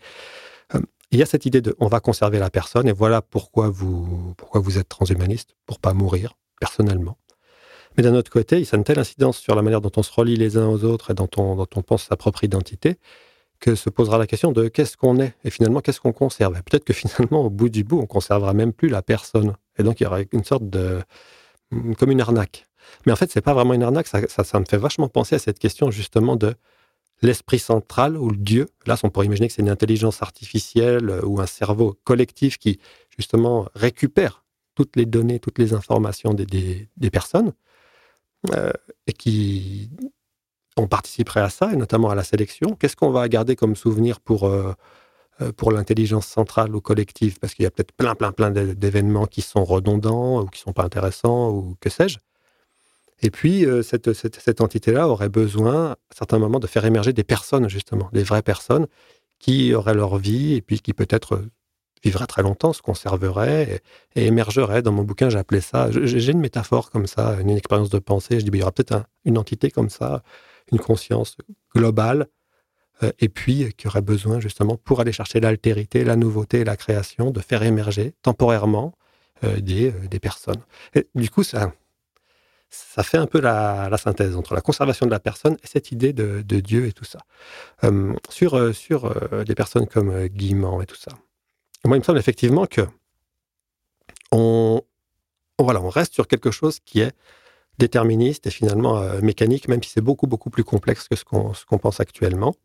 il y a cette idée de on va conserver la personne et voilà pourquoi vous, pourquoi vous êtes transhumaniste, pour pas mourir, personnellement. Mais d'un autre côté, il a une telle incidence sur la manière dont on se relie les uns aux autres et dont on, dont on pense sa propre identité que se posera la question de qu'est-ce qu'on est et finalement qu'est-ce qu'on conserve. Peut-être que finalement, au bout du bout, on conservera même plus la personne. Et donc, il y aura une sorte de. comme une arnaque. Mais en fait, c'est pas vraiment une arnaque, ça, ça me fait vachement penser à cette question justement de l'esprit central ou le Dieu. Là, on pourrait imaginer que c'est une intelligence artificielle euh, ou un cerveau collectif qui, justement, récupère toutes les données, toutes les informations des, personnes euh, et qui on participerait à ça, et notamment à la sélection. Qu'est-ce qu'on va garder comme souvenir pour, euh, pour l'intelligence centrale ou collective? Parce qu'il y a peut-être plein, plein, plein d'événements qui sont redondants ou qui sont pas intéressants ou que sais-je. Et puis, euh, cette, cette, entité-là aurait besoin, à certains moments, de faire émerger des personnes, justement, des vraies personnes qui auraient leur vie et puis qui peut-être euh, vivraient très longtemps, se conserveraient et, émergeraient. Dans mon bouquin, j'ai appelé ça, j'ai une métaphore comme ça, une, expérience de pensée. Je dis, bah, il y aura peut-être une entité comme ça, une conscience globale, euh, et puis qui aurait besoin, justement, pour aller chercher l'altérité, la nouveauté la création, de faire émerger temporairement des, des personnes. Et du coup, ça ça fait un peu la, synthèse entre la conservation de la personne et cette idée de, Dieu et tout ça. Euh, sur euh, sur euh, des personnes comme Guimand et tout ça. Moi, il me semble effectivement que on, voilà, on reste sur quelque chose qui est déterministe et finalement mécanique, même si c'est beaucoup, beaucoup plus complexe que ce qu'on pense actuellement.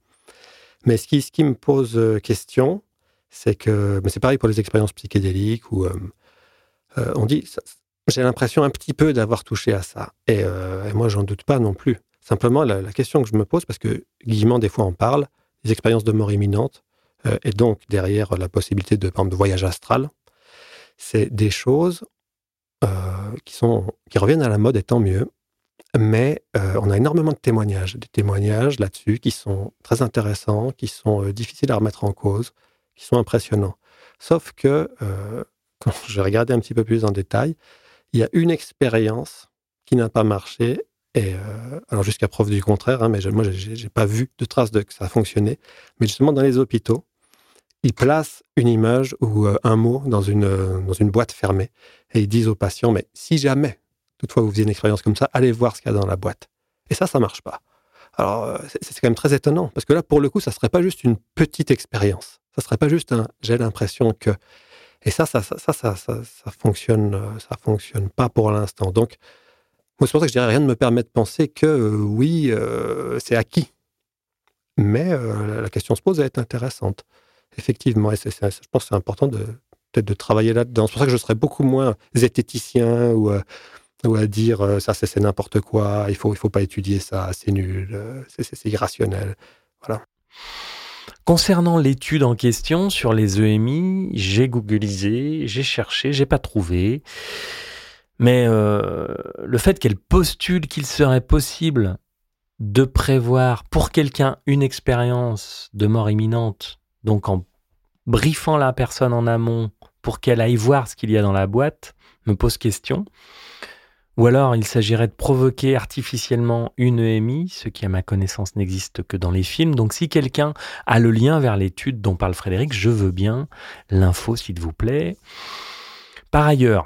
Mais ce qui, ce qui me pose question, c'est que, mais c'est pareil pour les expériences psychédéliques où on dit, j'ai l'impression un petit peu d'avoir touché à ça. Et, euh, moi, j'en doute pas non plus. Simplement, la, question que je me pose, parce que Guillemant, des fois, en parle, des expériences de mort imminente, euh, et donc derrière la possibilité de, de voyage astral, c'est des choses euh, qui, reviennent à la mode, et tant mieux. Mais euh, on a énormément de témoignages, des témoignages là-dessus qui sont très intéressants, qui sont difficiles à remettre en cause, qui sont impressionnants. Sauf que, quand je regardé un petit peu plus en détail, il y a une expérience qui n'a pas marché. Et euh, alors jusqu'à preuve du contraire, hein, mais je, moi j'ai pas vu de traces de que ça a fonctionné. Mais justement dans les hôpitaux, ils placent une image ou euh, un mot dans une, euh, dans une boîte fermée et ils disent aux patients, mais si jamais, toutefois vous faisiez une expérience comme ça, allez voir ce qu'il y a dans la boîte. Et ça, ça marche pas. Alors, c'est quand même très étonnant, parce que là, pour le coup, ça serait pas juste une petite expérience. Ça serait pas juste un j'ai l'impression que. Et ça, ça, ça, ça, ça, fonctionne, ça fonctionne pas pour l'instant. Donc, moi, c'est pour ça que je dirais rien ne me permet de penser que oui, c'est acquis. Mais la question se pose, elle est intéressante. Effectivement, et je pense que c'est important de peut-être de travailler là-dedans. C'est pour ça que je serais beaucoup moins zététicien ou, euh, ou à dire euh, ça c'est n'importe quoi, il faut il faut pas étudier ça, c'est nul, euh, c'est irrationnel. Voilà. Concernant l'étude en question sur les EMI, j'ai googlisé, j'ai cherché, j'ai pas trouvé. Mais le fait qu'elle postule qu'il serait possible de prévoir pour quelqu'un une expérience de mort imminente donc en briefant la personne en amont pour qu'elle aille voir ce qu'il y a dans la boîte, me pose question. Ou alors il s'agirait de provoquer artificiellement une EMI, ce qui à ma connaissance n'existe que dans les films. Donc si quelqu'un a le lien vers l'étude dont parle Frédéric, je veux bien l'info s'il vous plaît. Par ailleurs,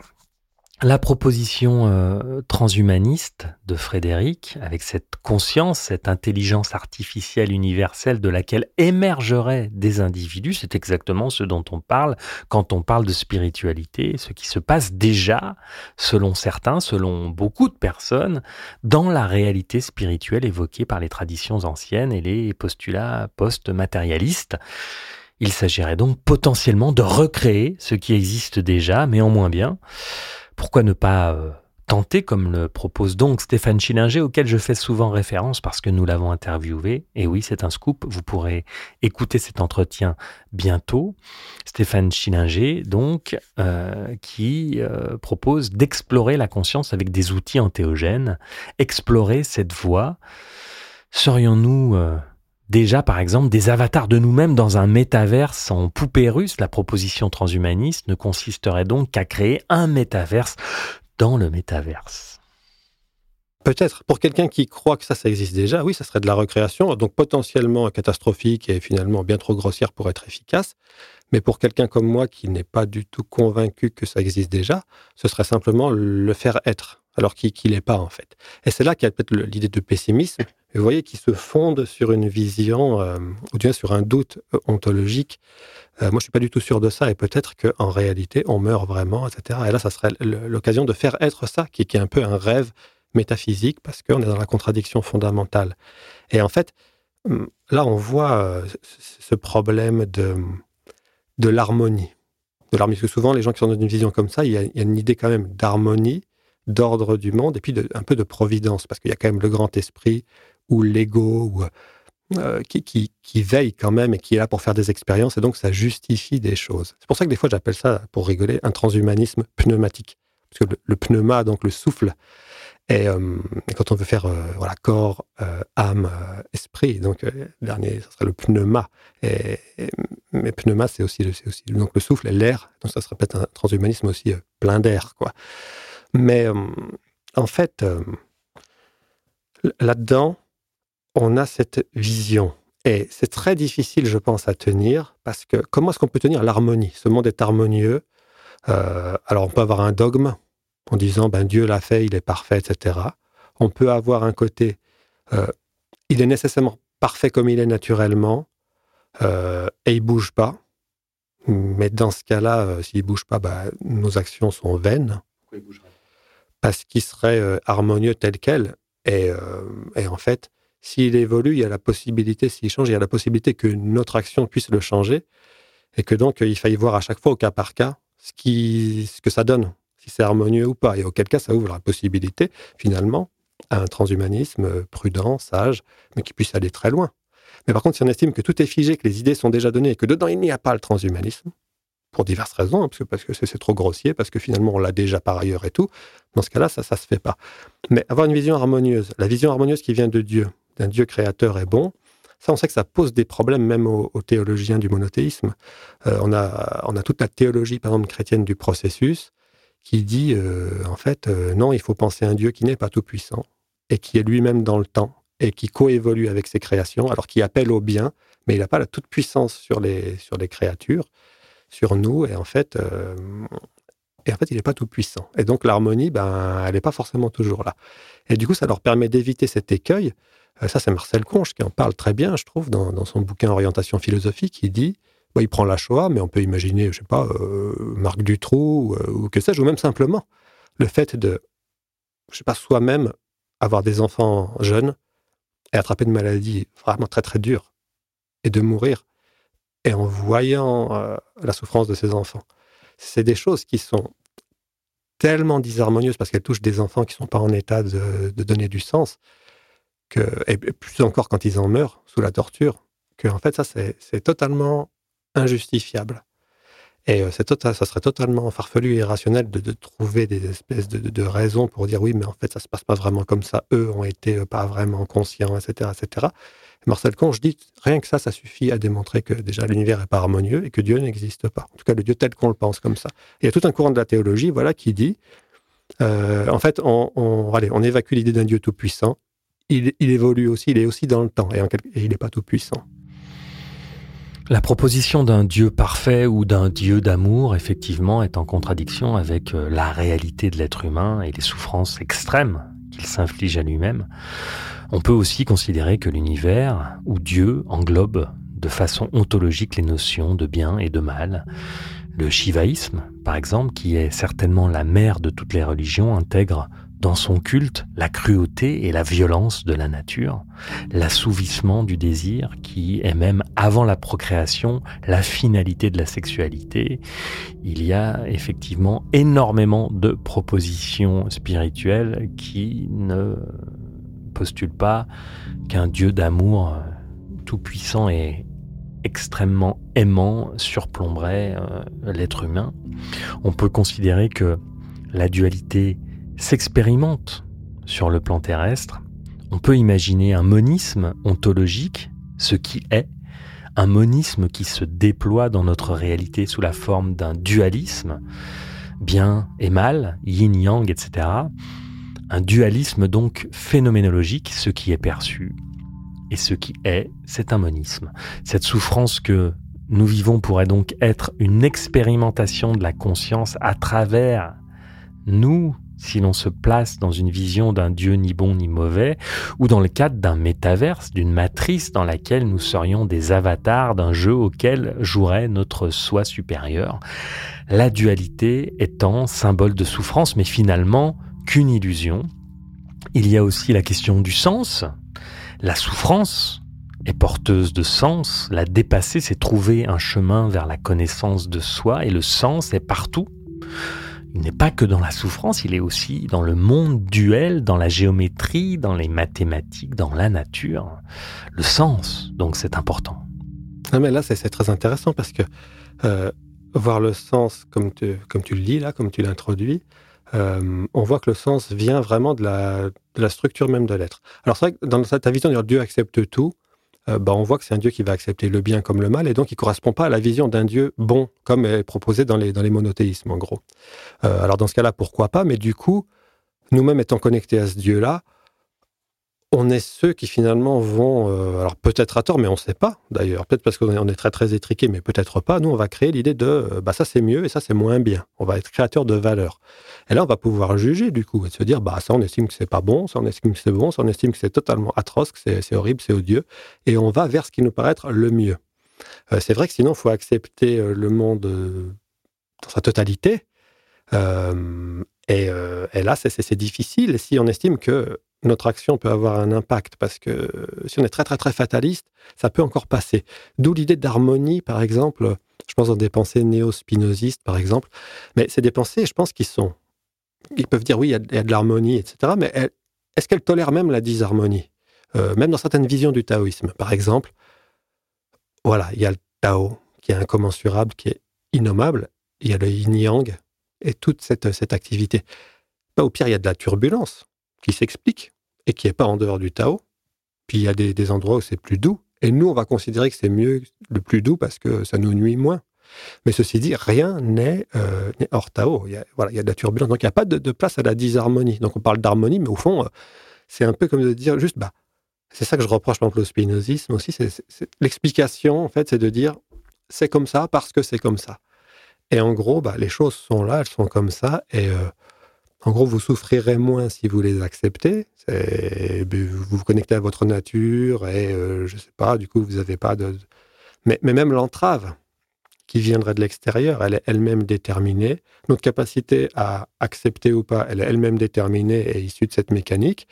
la proposition euh, transhumaniste de Frédéric, avec cette conscience, cette intelligence artificielle universelle de laquelle émergeraient des individus, c'est exactement ce dont on parle quand on parle de spiritualité, ce qui se passe déjà, selon certains, selon beaucoup de personnes, dans la réalité spirituelle évoquée par les traditions anciennes et les postulats post-matérialistes. Il s'agirait donc potentiellement de recréer ce qui existe déjà, mais en moins bien pourquoi ne pas euh, tenter, comme le propose donc Stéphane Schillinger, auquel je fais souvent référence parce que nous l'avons interviewé. Et oui, c'est un scoop, vous pourrez écouter cet entretien bientôt. Stéphane Schillinger, donc, euh, qui euh, propose d'explorer la conscience avec des outils antéogènes, explorer cette voie. Serions-nous déjà, par exemple, des avatars de nous-mêmes dans un métaverse en poupée russe. La proposition transhumaniste ne consisterait donc qu'à créer un métaverse dans le métaverse. Peut-être. Pour quelqu'un qui croit que ça, ça existe déjà, oui, ça serait de la recréation, donc potentiellement catastrophique et finalement bien trop grossière pour être efficace. Mais pour quelqu'un comme moi qui n'est pas du tout convaincu que ça existe déjà, ce serait simplement le faire être, alors qu'il n'est pas en fait. Et c'est là qu'il y a peut-être l'idée de pessimisme vous voyez, qui se fonde sur une vision, euh, ou bien sur un doute euh, ontologique. Euh, moi, je suis pas du tout sûr de ça, et peut-être qu'en réalité, on meurt vraiment, etc. Et là, ça serait l'occasion de faire être ça, qui, est un peu un rêve métaphysique, parce qu'on est dans la contradiction fondamentale. Et en fait, hum, là, on voit ce problème de, de l'harmonie. De l'harmonie, parce que souvent, les gens qui sont dans une vision comme ça, il y il y a une idée quand même d'harmonie, d'ordre du monde, et puis un peu de providence, parce qu'il y a quand même le grand esprit, ou l'ego, euh, qui, veille quand même et qui est là pour faire des expériences, et donc ça justifie des choses. C'est pour ça que des fois j'appelle ça, pour rigoler, un transhumanisme pneumatique. Parce que le, pneuma, donc le souffle, et, euh, quand on veut faire euh, corps, âme, esprit, donc dernier, ce serait le pneuma. Et, mais pneuma, c'est aussi, aussi donc le souffle et l'air, donc ça serait peut-être un transhumanisme aussi plein d'air. quoi. Mais en fait, là-dedans, on a cette vision. Et c'est très difficile, je pense, à tenir, parce que comment est-ce qu'on peut tenir l'harmonie? Ce monde est harmonieux. Euh, alors, on peut avoir un dogme en disant, ben, Dieu l'a fait, il est parfait, etc. On peut avoir un côté, euh, il est nécessairement parfait comme il est naturellement, euh, et il bouge pas. Mais dans ce cas-là, s'il bouge pas, ben, nos actions sont vaines. Parce qu'il serait harmonieux tel quel. Et, et en fait, s'il évolue, il y a la possibilité, s'il change, il y a la possibilité que notre action puisse le changer et que donc il faille voir à chaque fois au cas par cas ce, qui, ce que ça donne, si c'est harmonieux ou pas. Et auquel cas, ça ouvre la possibilité, finalement, à un transhumanisme prudent, sage, mais qui puisse aller très loin. Mais par contre, si on estime que tout est figé, que les idées sont déjà données et que dedans il n'y a pas le transhumanisme, pour diverses raisons, hein, parce que c'est trop grossier, parce que finalement on l'a déjà par ailleurs et tout. Dans ce cas-là, ça, ça se fait pas. Mais avoir une vision harmonieuse, la vision harmonieuse qui vient de Dieu, d'un Dieu créateur est bon, ça, on sait que ça pose des problèmes même aux, théologiens du monothéisme. Euh, on, a, on a toute la théologie, par exemple, chrétienne du processus, qui dit, euh, en fait, euh, non, il faut penser à un Dieu qui n'est pas tout-puissant et qui est lui-même dans le temps et qui coévolue avec ses créations, alors qui appelle au bien, mais il n'a pas la toute puissance sur les, sur les créatures, sur nous, et en fait, euh, et en fait il n'est pas tout puissant. Et donc l'harmonie, ben, elle n'est pas forcément toujours là. Et du coup, ça leur permet d'éviter cet écueil. Euh, ça, c'est Marcel Conche qui en parle très bien, je trouve, dans, son bouquin Orientation philosophique. Il dit, bon, il prend la Shoah, mais on peut imaginer, je sais pas, euh, Marc Dutroux, ou que sais-je, ou même simplement le fait de, je sais pas, soi-même avoir des enfants jeunes et attraper une maladie vraiment très très dure et de mourir et en voyant euh, la souffrance de ses enfants. C'est des choses qui sont tellement disharmonieuses parce qu'elles touchent des enfants qui ne sont pas en état de, donner du sens, et plus encore quand ils en meurent sous la torture, que en fait ça c'est totalement injustifiable. Et euh, tota-, ça serait totalement farfelu et irrationnel de, trouver des espèces de, raisons pour dire oui, mais en fait, ça se passe pas vraiment comme ça. Eux ont été euh, pas vraiment conscients, etc., etc. Marcel Conche dit rien que ça, ça suffit à démontrer que déjà l'univers est pas harmonieux et que Dieu n'existe pas. En tout cas, le Dieu tel qu'on le pense comme ça. il y a tout un courant de la théologie, voilà, qui dit euh, en fait, on, allez, on évacue l'idée d'un Dieu tout puissant. Il, évolue aussi, il est aussi dans le temps et, et il n'est pas tout puissant. La proposition d'un Dieu parfait ou d'un Dieu d'amour, effectivement, est en contradiction avec euh, la réalité de l'être humain et les souffrances extrêmes qu'il s'inflige à lui-même. On peut aussi considérer que l'univers, ou Dieu, englobe de façon ontologique les notions de bien et de mal. Le shivaïsme, par exemple, qui est certainement la mère de toutes les religions, intègre dans son culte la cruauté et la violence de la nature, l'assouvissement du désir qui est même avant la procréation la finalité de la sexualité. Il y a effectivement énormément de propositions spirituelles qui ne postulent pas qu'un Dieu d'amour tout puissant et extrêmement aimant surplomberait euh, l'être humain. On peut considérer que la dualité s'expérimente sur le plan terrestre, on peut imaginer un monisme ontologique, ce qui est, un monisme qui se déploie dans notre réalité sous la forme d'un dualisme, bien et mal, yin-yang, etc. Un dualisme donc phénoménologique, ce qui est perçu, et ce qui est, c'est un monisme. Cette souffrance que nous vivons pourrait donc être une expérimentation de la conscience à travers nous, si l'on se place dans une vision d'un Dieu ni bon ni mauvais, ou dans le cadre d'un métaverse, d'une matrice dans laquelle nous serions des avatars d'un jeu auquel jouerait notre soi supérieur, la dualité étant symbole de souffrance, mais finalement qu'une illusion. Il y a aussi la question du sens. La souffrance est porteuse de sens, la dépasser, c'est trouver un chemin vers la connaissance de soi, et le sens est partout il n'est pas que dans la souffrance, il est aussi dans le monde duel, dans la géométrie, dans les mathématiques, dans la nature. Le sens, donc c'est important. Ah mais là, c'est très intéressant parce que euh, voir le sens comme tu, le dis là, comme tu l'introduis, euh, on voit que le sens vient vraiment de la, structure même de l'être. Alors c'est vrai que dans ta vision, Dieu accepte tout, euh, bah, on voit que c'est un Dieu qui va accepter le bien comme le mal, et donc il correspond pas à la vision d'un Dieu bon, comme est proposé dans les, dans les monothéismes, en gros. Euh, alors dans ce cas-là, pourquoi pas, mais du coup, nous-mêmes étant connectés à ce Dieu-là, on est ceux qui finalement vont, euh, alors peut-être à tort, mais on ne sait pas d'ailleurs, peut-être parce qu'on est très très étriqué, mais peut-être pas, nous on va créer l'idée de euh, bah ça c'est mieux et ça c'est moins bien. On va être créateur de valeur. Et là on va pouvoir juger du coup et se dire bah ça on estime que c'est pas bon, ça on estime que c'est bon, ça on estime que c'est totalement atroce, que c'est horrible, c'est odieux, et on va vers ce qui nous paraît être le mieux. Euh, c'est vrai que sinon il faut accepter le monde dans sa totalité. Et, et, là, c'est difficile. Si on estime que notre action peut avoir un impact parce que si on est très très très fataliste, ça peut encore passer. D'où l'idée d'harmonie, par exemple. Je pense dans des pensées néo-spinozistes, par exemple. Mais c'est des pensées, je pense, qui sont. Ils peuvent dire oui, il y a, de l'harmonie, etc. Mais est-ce qu'elles tolèrent même la disharmonie? Euh, Même dans certaines visions du taoïsme, par exemple. Voilà, il y a le Tao qui est incommensurable, qui est innommable. Il y a le yin-yang et toute cette, activité. Au pire, il y a de la turbulence qui s'explique et qui n'est pas en dehors du Tao. Puis il y a des, endroits où c'est plus doux. Et nous, on va considérer que c'est mieux le plus doux parce que ça nous nuit moins. Mais ceci dit, rien n'est euh, hors Tao. Il y, a, voilà, il y a de la turbulence. Donc il n'y a pas de, place à la disharmonie. Donc on parle d'harmonie, mais au fond, euh, c'est un peu comme de dire juste, bah, C'est ça que je reproche par exemple au spinozisme aussi. L'explication, en fait, c'est de dire c'est comme ça parce que c'est comme ça. Et en gros, bah, les choses sont là, elles sont comme ça. Et euh, en gros, vous souffrirez moins si vous les acceptez. Vous vous connectez à votre nature et euh, je sais pas, du coup, vous n'avez pas de. Mais, mais même l'entrave qui viendrait de l'extérieur, elle est elle-même déterminée. Notre capacité à accepter ou pas, elle est elle-même déterminée et issue de cette mécanique.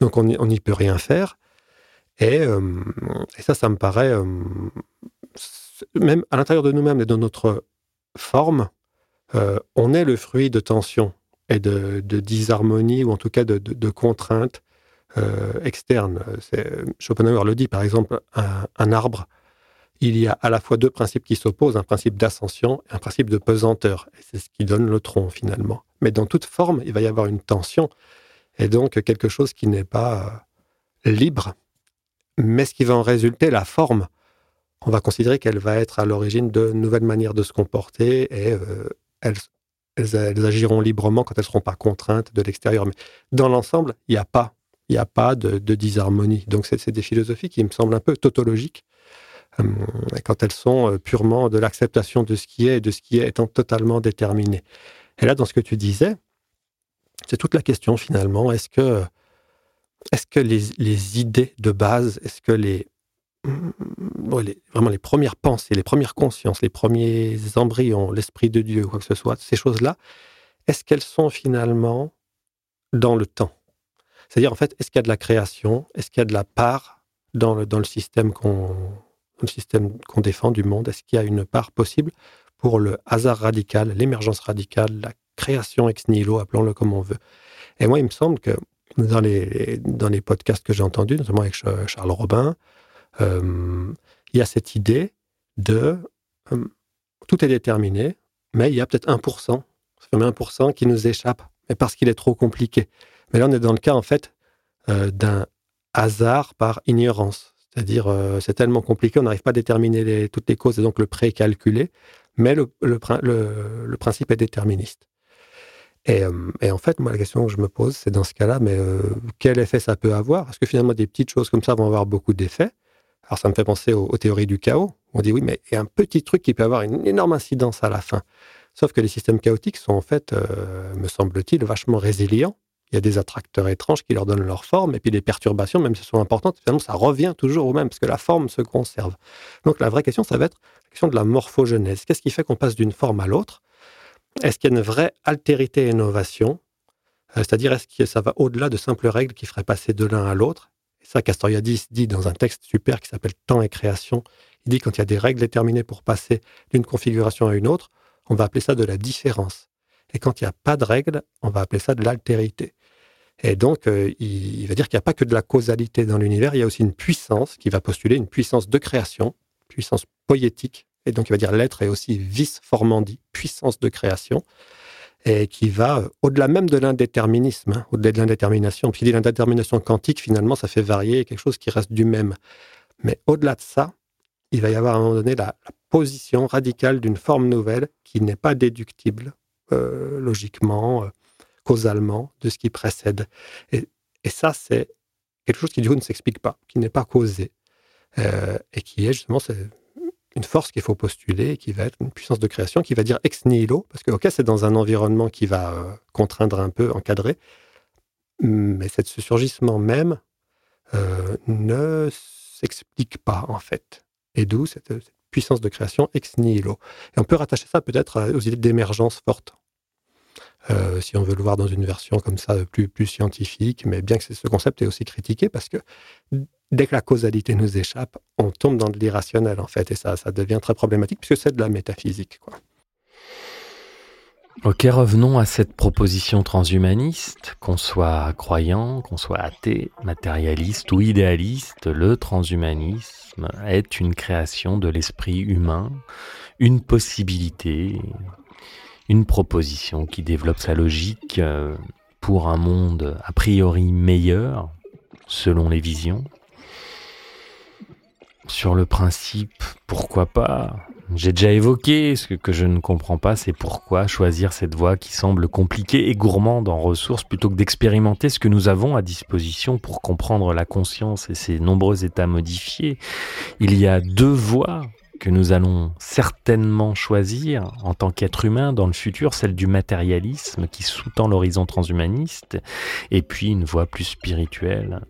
Donc on n'y peut rien faire. Et, euh, et, ça, ça me paraît, même à l'intérieur de nous-mêmes et de notre forme, euh, on est le fruit de tensions et de, disharmonie, ou en tout cas de, contraintes externes. Schopenhauer le dit, par exemple, un, arbre, il y a à la fois deux principes qui s'opposent, un principe d'ascension et un principe de pesanteur. C'est ce qui donne le tronc finalement. Mais dans toute forme, il va y avoir une tension et donc quelque chose qui n'est pas libre mais ce qui va en résulter, la forme, on va considérer qu'elle va être à l'origine de nouvelles manières de se comporter et euh, elles, agiront librement quand elles ne seront pas contraintes de l'extérieur. Mais dans l'ensemble, il n'y a pas, il a pas de, disharmonie. Donc c'est des philosophies qui me semblent un peu tautologiques euh, quand elles sont euh, purement de l'acceptation de ce qui est et de ce qui est étant totalement déterminé. Et là, dans ce que tu disais, c'est toute la question finalement. Est-ce que est-ce que les, idées de base, est-ce que les, vraiment les premières pensées, les premières consciences, les premiers embryons, l'esprit de Dieu, quoi que ce soit, ces choses-là, est-ce qu'elles sont finalement dans le temps? C'est-à-dire, en fait, est-ce qu'il y a de la création? Est-ce qu'il y a de la part dans le, dans le système qu'on système qu'on défend du monde? Est-ce qu'il y a une part possible pour le hasard radical, l'émergence radicale, la création ex nihilo, appelons-le comme on veut? Et moi, il me semble que dans les, dans les podcasts que j'ai entendus, notamment avec Charles Robin, euh, il y a cette idée de euh, tout est déterminé, mais il y a peut-être 1%, ça 1% qui nous échappe, mais parce qu'il est trop compliqué. Mais là, on est dans le cas, en fait, euh, d'un hasard par ignorance. C'est-à-dire, c'est tellement compliqué, on n'arrive pas à déterminer toutes les causes et donc le pré-calculé, mais le, le, le principe est déterministe. Et, en fait, moi, la question que je me pose, c'est dans ce cas-là, mais quel effet ça peut avoir? Parce que finalement, des petites choses comme ça vont avoir beaucoup d'effets. Alors, ça me fait penser aux, théories du chaos. On dit oui, mais il y a un petit truc qui peut avoir une énorme incidence à la fin. Sauf que les systèmes chaotiques sont en fait, euh, me semble-t-il, vachement résilients. Il y a des attracteurs étranges qui leur donnent leur forme, et puis les perturbations, même si elles sont importantes, finalement, ça revient toujours au même, parce que la forme se conserve. Donc la vraie question, ça va être la question de la morphogenèse. Qu'est-ce qui fait qu'on passe d'une forme à l'autre? Est-ce qu'il y a une vraie altérité et innovation? Euh, C'est-à-dire, est-ce que ça va au-delà de simples règles qui feraient passer de l'un à l'autre? Ça, Castoriadis dit dans un texte super qui s'appelle Temps et création. Il dit quand il y a des règles déterminées pour passer d'une configuration à une autre, on va appeler ça de la différence. Et quand il n'y a pas de règles, on va appeler ça de l'altérité. Et donc, euh, il, va dire qu'il n'y a pas que de la causalité dans l'univers, il y a aussi une puissance qui va postuler une puissance de création, puissance poétique, et donc il va dire l'être est aussi vis formandi, puissance de création, et qui va euh, au-delà même de l'indéterminisme, hein, au-delà de l'indétermination. Puis l'indétermination quantique, finalement, ça fait varier quelque chose qui reste du même. Mais au-delà de ça, il va y avoir à un moment donné la, position radicale d'une forme nouvelle qui n'est pas déductible euh, logiquement, euh, causalement, de ce qui précède. Et, ça, c'est quelque chose qui du coup ne s'explique pas, qui n'est pas causé, et qui est justement une force qu'il faut postuler, qui va être une puissance de création, qui va dire ex nihilo, parce que, ok, c'est dans un environnement qui va euh, contraindre un peu, encadrer, mais ce surgissement même euh, ne s'explique pas, en fait. Et d'où cette, puissance de création ex nihilo. Et on peut rattacher ça peut-être aux idées d'émergence forte. Euh, si on veut le voir dans une version comme ça plus, plus scientifique, mais bien que ce concept est aussi critiqué parce que dès que la causalité nous échappe, on tombe dans de l'irrationnel, en fait, et ça, ça devient très problématique, puisque c'est de la métaphysique. Ok, revenons à cette proposition transhumaniste, qu'on soit croyant, qu'on soit athée, matérialiste ou idéaliste, le transhumanisme est une création de l'esprit humain, une possibilité, une proposition qui développe sa logique euh, pour un monde a priori meilleur, selon les visions, sur le principe, pourquoi pas, J'ai déjà évoqué ce que je ne comprends pas, c'est pourquoi choisir cette voie qui semble compliquée et gourmande en ressources plutôt que d'expérimenter ce que nous avons à disposition pour comprendre la conscience et ses nombreux états modifiés. Il y a deux voies que nous allons certainement choisir en tant qu'être humain dans le futur, celle du matérialisme qui sous-tend l'horizon transhumaniste, et puis une voie plus spirituelle,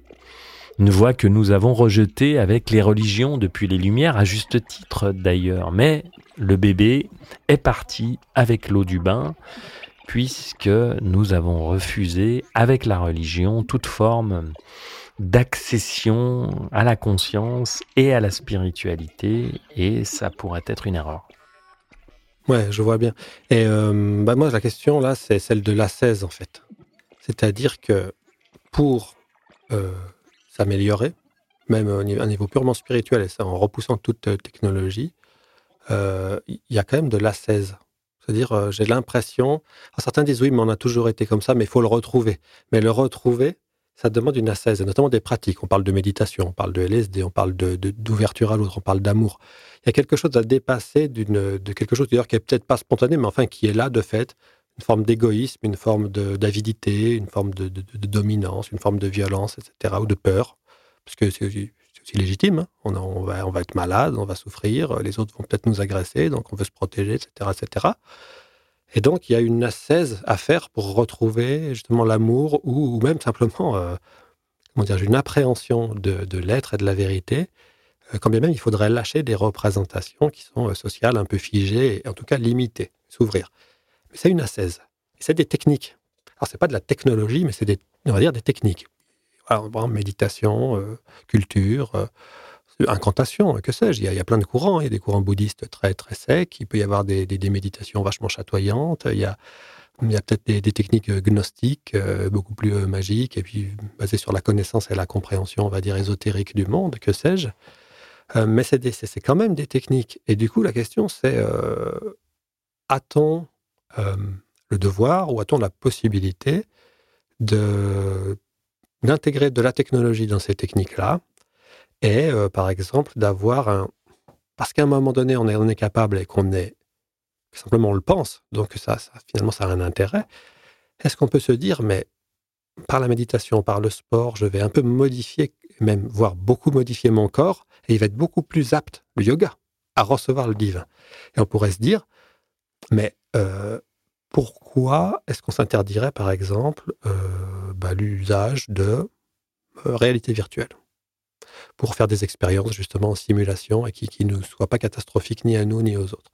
une voie que nous avons rejetée avec les religions depuis les Lumières, à juste titre d'ailleurs. Mais le bébé est parti avec l'eau du bain, puisque nous avons refusé avec la religion toute forme d'accession à la conscience et à la spiritualité, et ça pourrait être une erreur. Ouais, je vois bien. Et euh, bah moi, la question là, c'est celle de l'ascèse en fait. C'est-à-dire que pour euh, s'améliorer, même à un niveau purement spirituel, et ça en repoussant toute euh, technologie, euh, il y a quand même de l'ascèse. C'est-à-dire, euh, j'ai l'impression, certains disent oui, mais on a toujours été comme ça, mais il faut le retrouver. Mais le retrouver, ça demande une ascèse, notamment des pratiques. On parle de méditation, on parle de LSD, on parle d'ouverture de, à l'autre, on parle d'amour. Il y a quelque chose à dépasser de quelque chose d'ailleurs qui est peut-être pas spontané, mais enfin qui est là de fait, une forme d'égoïsme, une forme d'avidité, une forme de, dominance, une forme de violence, etc., ou de peur, parce que c'est aussi, légitime. Hein. On, va, on va être malade, on va souffrir, les autres vont peut-être nous agresser, donc on veut se protéger, etc., etc. Et donc, il y a une ascèse à faire pour retrouver justement l'amour ou, même simplement, euh, comment dire, une appréhension de, l'être et de la vérité, euh, quand bien même il faudrait lâcher des représentations qui sont euh, sociales, un peu figées, et en tout cas limitées, s'ouvrir c'est une ascèse. C'est des techniques. Alors, c'est pas de la technologie, mais c'est des, on va dire des techniques. Méditation, euh, culture, euh, incantation, que sais-je. Il, y a plein de courants. Il y a des courants bouddhistes très, très secs. Il peut y avoir des, des, méditations vachement chatoyantes. Il y a, il y a peut-être des, techniques gnostiques, euh, beaucoup plus magiques, et puis basées sur la connaissance et la compréhension, on va dire, ésotérique du monde, que sais-je. mais c'est quand même des techniques. Et du coup, la question, c'est a-t-on euh, le devoir ou a-t-on la possibilité de d'intégrer de la technologie dans ces techniques-là et, euh, par exemple, d'avoir un... Parce qu'à un moment donné, on on est capable et qu'on est... Simplement, on le pense, donc ça, finalement, ça a un intérêt. Est-ce qu'on peut se dire, mais par la méditation, par le sport, je vais un peu modifier, même voire beaucoup modifier mon corps, et il va être beaucoup plus apte, le yoga, à recevoir le divin. Et on pourrait se dire, mais euh, pourquoi est-ce qu'on s'interdirait, par exemple, euh, bah, l'usage de euh, réalité virtuelle? Pour faire des expériences justement en simulation et qui, ne soient pas catastrophiques ni à nous ni aux autres.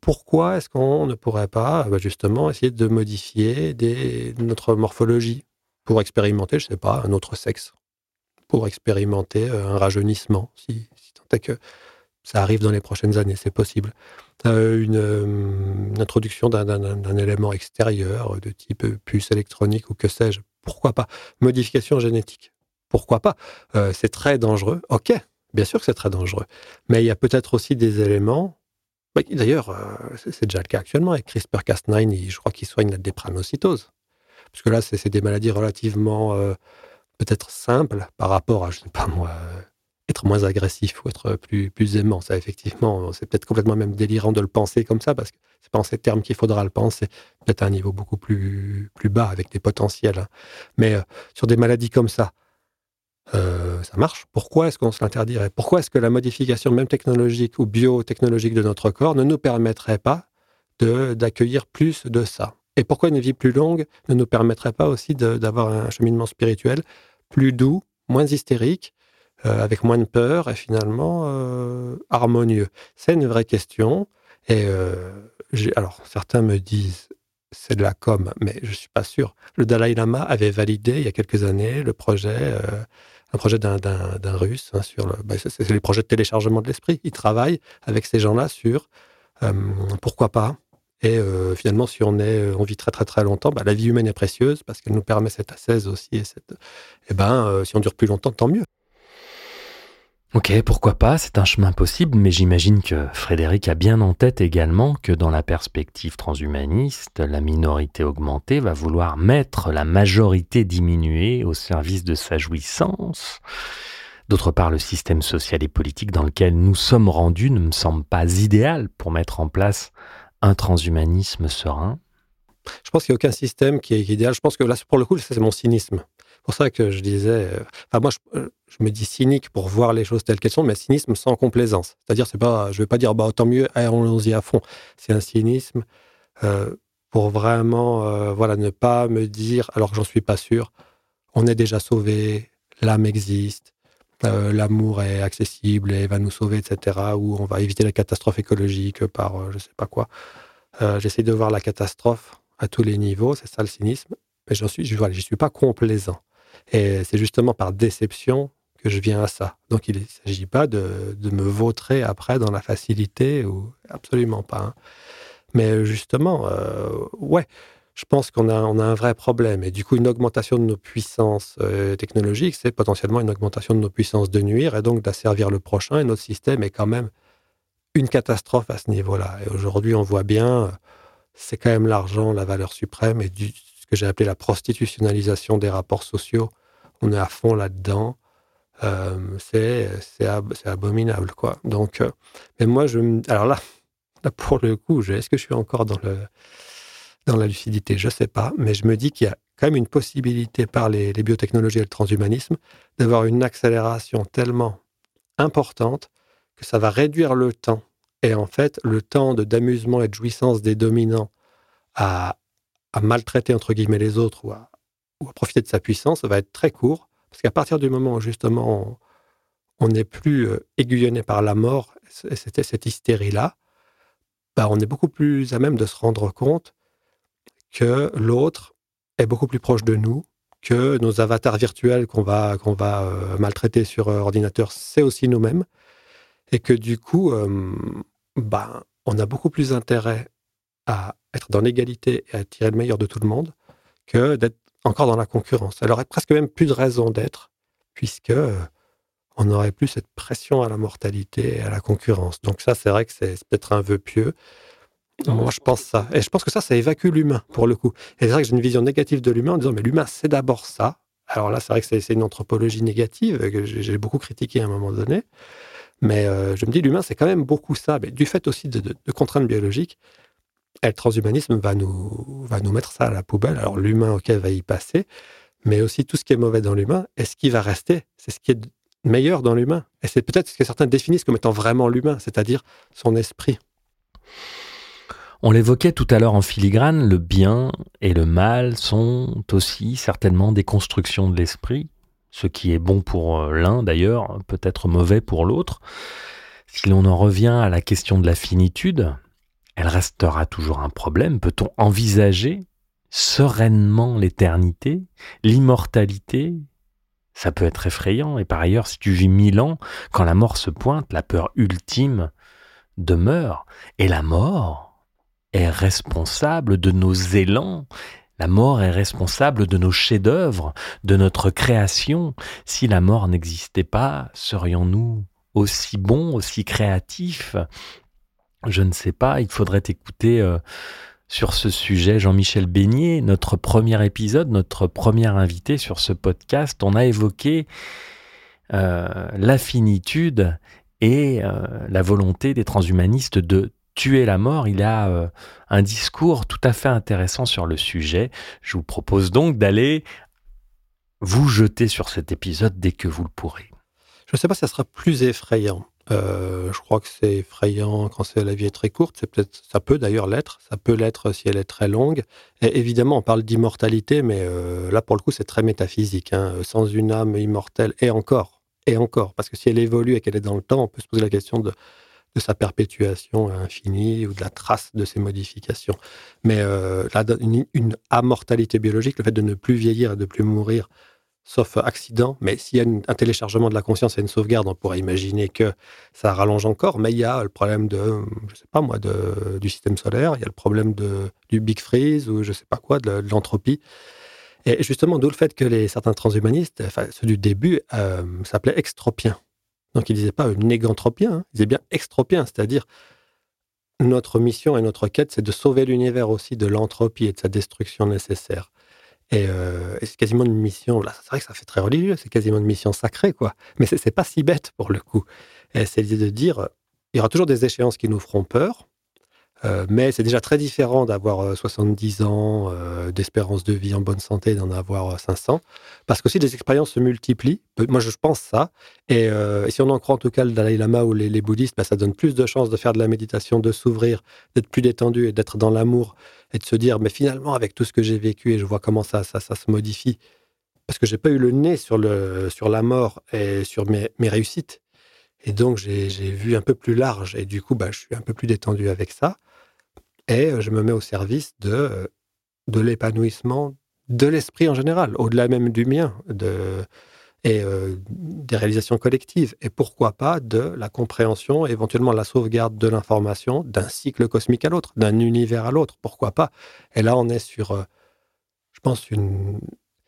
Pourquoi est-ce qu'on ne pourrait pas bah, justement essayer de modifier notre morphologie pour expérimenter, je ne sais pas, un autre sexe, pour expérimenter un rajeunissement, si, si tant est que ça arrive dans les prochaines années, c'est possible. Euh, une, introduction d'un élément extérieur de type puce électronique ou que sais-je. Pourquoi pas? Modification génétique. Pourquoi pas? Euh, C'est très dangereux. Ok, bien sûr que c'est très dangereux. Mais il y a peut-être aussi des éléments. D'ailleurs, euh, c'est déjà le cas actuellement avec CRISPR-Cas9. Je crois qu'il soigne la dépranocytose. Parce que là, c'est des maladies relativement peut-être simples par rapport à, je ne sais pas moi, être moins agressif ou être plus, plus aimant. Ça, effectivement, c'est peut-être complètement même délirant de le penser comme ça, parce que c'est pas en ces termes qu'il faudra le penser, peut-être à un niveau beaucoup plus, bas, avec des potentiels. Hein. Mais euh, sur des maladies comme ça, euh, ça marche. Pourquoi est-ce qu'on se l'interdirait? Pourquoi est-ce que la modification, même technologique ou biotechnologique de notre corps, ne nous permettrait pas d'accueillir plus de ça? Et pourquoi une vie plus longue ne nous permettrait pas aussi d'avoir un cheminement spirituel plus doux, moins hystérique, euh, avec moins de peur et finalement euh, harmonieux C'est une vraie question. Et euh, alors, certains me disent c'est de la com, mais je suis pas sûr. Le Dalai Lama avait validé il y a quelques années le projet, un projet d'un russe hein, sur. Bah, c'est les projets de téléchargement de l'esprit. Il travaille avec ces gens-là sur pourquoi pas. Et finalement, si on vit très très très longtemps, bah, la vie humaine est précieuse parce qu'elle nous permet cette ascèse aussi. Et, cette, et ben, si on dure plus longtemps, tant mieux. Ok, pourquoi pas, c'est un chemin possible, mais j'imagine que Frédéric a bien en tête également que dans la perspective transhumaniste, la minorité augmentée va vouloir mettre la majorité diminuée au service de sa jouissance. D'autre part, le système social et politique dans lequel nous sommes rendus ne me semble pas idéal pour mettre en place un transhumanisme serein. Je pense qu'il n'y a aucun système qui est idéal. Je pense que là, pour le coup, c'est mon cynisme. Pour ça que je disais, euh, enfin moi, je, me dis cynique pour voir les choses telles qu'elles sont, mais cynisme sans complaisance. C'est-à-dire, c'est pas, je ne vais pas dire, bah, tant mieux, allons-y à fond. C'est un cynisme euh, pour vraiment, euh, voilà, ne pas me dire, alors que j'en suis pas sûr, on est déjà sauvé, l'âme existe, l'amour est accessible et va nous sauver, etc. Ou on va éviter la catastrophe écologique par, je sais pas quoi. J'essaie de voir la catastrophe à tous les niveaux, c'est ça le cynisme, mais j'en suis, je, voilà, suis pas complaisant. Et c'est justement par déception que je viens à ça. Donc il ne s'agit pas de, me vautrer après dans la facilité, ou absolument pas. Hein. Mais justement, euh, ouais, je pense qu'on a, un vrai problème. Et du coup, une augmentation de nos puissances euh, technologiques, c'est potentiellement une augmentation de nos puissances de nuire et donc d'asservir le prochain. Et notre système est quand même une catastrophe à ce niveau-là. Et aujourd'hui, on voit bien, c'est quand même l'argent, la valeur suprême, et du, que j'ai appelé la prostitutionnalisation des rapports sociaux. On est à fond là-dedans. Euh, c'est abominable, quoi. Donc, euh, mais moi, je alors là, pour le coup, est-ce que je suis encore dans le dans la lucidité? Je sais pas, mais je me dis qu'il y a quand même une possibilité par les, les biotechnologies et le transhumanisme d'avoir une accélération tellement importante que ça va réduire le temps et en fait le temps d'amusement et de jouissance des dominants à, à maltraiter entre guillemets les autres ou à, profiter de sa puissance va être très court. Parce qu'à partir du moment où justement on n'est plus euh, aiguillonné par la mort c'était cette hystérie là bah, on est beaucoup plus à même de se rendre compte que l'autre est beaucoup plus proche de nous que nos avatars virtuels qu'on va va euh, maltraiter sur euh, ordinateur c'est aussi nous-mêmes. Et que du coup bah, on a beaucoup plus intérêt à être dans l'égalité et à tirer le meilleur de tout le monde que d'être encore dans la concurrence. Elle aurait presque même plus de raison d'être, puisque euh, on n'aurait plus cette pression à la mortalité et à la concurrence. Donc ça, c'est vrai que c'est peut-être un vœu pieux. Moi, je pense ça. Et je pense que ça, ça évacue l'humain, pour le coup. Et c'est vrai que j'ai une vision négative de l'humain en disant, mais l'humain, c'est d'abord ça. Alors là, c'est vrai que c'est une anthropologie négative que j'ai beaucoup critiquée à un moment donné. Mais euh, je me dis, l'humain, c'est quand même beaucoup ça. Mais du fait aussi de contraintes biologiques, et le transhumanisme va nous, va nous mettre ça à la poubelle. Alors l'humain, ok, va y passer, mais aussi tout ce qui est mauvais dans l'humain, est-ce qui va rester? C'est ce qui est meilleur dans l'humain. Et c'est peut-être ce que certains définissent comme étant vraiment l'humain, c'est-à-dire son esprit. On l'évoquait tout à l'heure en filigrane, le bien et le mal sont aussi certainement des constructions de l'esprit. Ce qui est bon pour euh, l'un d'ailleurs peut être mauvais pour l'autre. Si l'on en revient à la question de la finitude, elle restera toujours un problème. Peut-on envisager sereinement l'éternité, l'immortalité? Ça peut être effrayant. Et par ailleurs, si tu vis mille ans, quand la mort se pointe, la peur ultime demeure. Et la mort est responsable de nos élans. La mort est responsable de nos chefs-d'œuvre, de notre création. Si la mort n'existait pas, serions-nous aussi bons, aussi créatifs? Je ne sais pas, il faudrait écouter euh, sur ce sujet Jean-Michel Beignet, notre premier épisode, notre premier invité sur ce podcast. On a évoqué euh, la finitude et euh, la volonté des transhumanistes de tuer la mort. Il a un discours tout à fait intéressant sur le sujet. Je vous propose donc d'aller vous jeter sur cet épisode dès que vous le pourrez. Je ne sais pas si ça sera plus effrayant. Euh, je crois que c'est effrayant quand la vie est très courte. C'est peut-être, ça peut d'ailleurs l'être. Ça peut l'être si elle est très longue. Et évidemment, on parle d'immortalité, mais euh, là pour le coup, c'est très métaphysique. Hein. Sans une âme immortelle, et encore, et encore, parce que si elle évolue et qu'elle est dans le temps, on peut se poser la question de, de sa perpétuation infinie ou de la trace de ses modifications. Mais euh, une, une, amortalité biologique, le fait de ne plus vieillir et de plus mourir, sauf accident. Mais s'il y a un téléchargement de la conscience et une sauvegarde, on pourrait imaginer que ça rallonge encore. Mais il y a le problème de, je sais pas moi, de, du système solaire, il y a le problème de, du big freeze ou je sais pas quoi, de, l'entropie. Et justement, d'où le fait que les, certains transhumanistes, enfin ceux du début, euh, s'appelaient extropiens. Donc ils disaient pas négantropien, hein, ils disaient bien extropiens, c'est-à-dire notre mission et notre quête, c'est de sauver l'univers aussi de l'entropie et de sa destruction nécessaire. Et, euh, et c'est quasiment une mission, là, c'est vrai que ça fait très religieux, c'est quasiment une mission sacrée, quoi. Mais c'est pas si bête pour le coup. C'est l'idée de dire, il y aura toujours des échéances qui nous feront peur, euh, mais c'est déjà très différent d'avoir euh, 70 ans euh, d'espérance de vie en bonne santé d'en avoir euh, 500, parce qu'aussi les expériences se multiplient. Moi, je pense ça. Et, euh, si on en croit en tout cas le Dalai Lama ou les, bouddhistes, bah, ça donne plus de chances de faire de la méditation, de s'ouvrir, d'être plus détendu et d'être dans l'amour et de se dire, mais finalement, avec tout ce que j'ai vécu et je vois comment ça, ça, se modifie, parce que j'ai pas eu le nez sur, le, sur la mort et sur mes, mes réussites. Et donc, j'ai vu un peu plus large. Et du coup, bah, je suis un peu plus détendu avec ça. Et euh, je me mets au service de, euh, de l'épanouissement de l'esprit en général, au-delà même du mien, de, et euh, des réalisations collectives. Et pourquoi pas de la compréhension, éventuellement la sauvegarde de l'information d'un cycle cosmique à l'autre, d'un univers à l'autre. Pourquoi pas Et là, on est sur, je pense, une.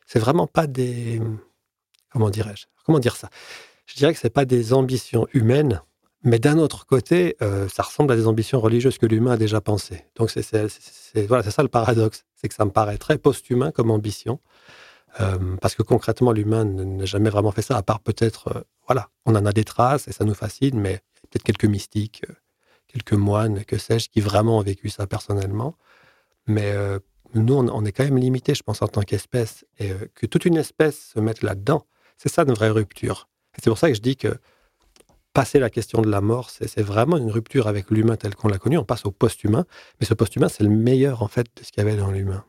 C'est vraiment pas des. Comment dirais-je Comment dire ça? Je dirais que c'est pas des ambitions humaines, mais d'un autre côté, euh, ça ressemble à des ambitions religieuses que l'humain a déjà pensées. Donc c'est ça le paradoxe, c'est que ça me paraît très post-humain comme ambition, euh, parce que concrètement l'humain n'a jamais vraiment fait ça, à part peut-être, euh, voilà, on en a des traces et ça nous fascine, mais peut-être quelques mystiques, quelques moines, que sais-je, qui vraiment ont vécu ça personnellement. Mais nous, on, est quand même limité, je pense, en tant qu'espèce, et que toute une espèce se mette là-dedans, c'est ça une vraie rupture. C'est pour ça que je dis que passer la question de la mort, c'est vraiment une rupture avec l'humain tel qu'on l'a connu. On passe au post-humain, mais ce post-humain, c'est le meilleur en fait de ce qu'il y avait dans l'humain.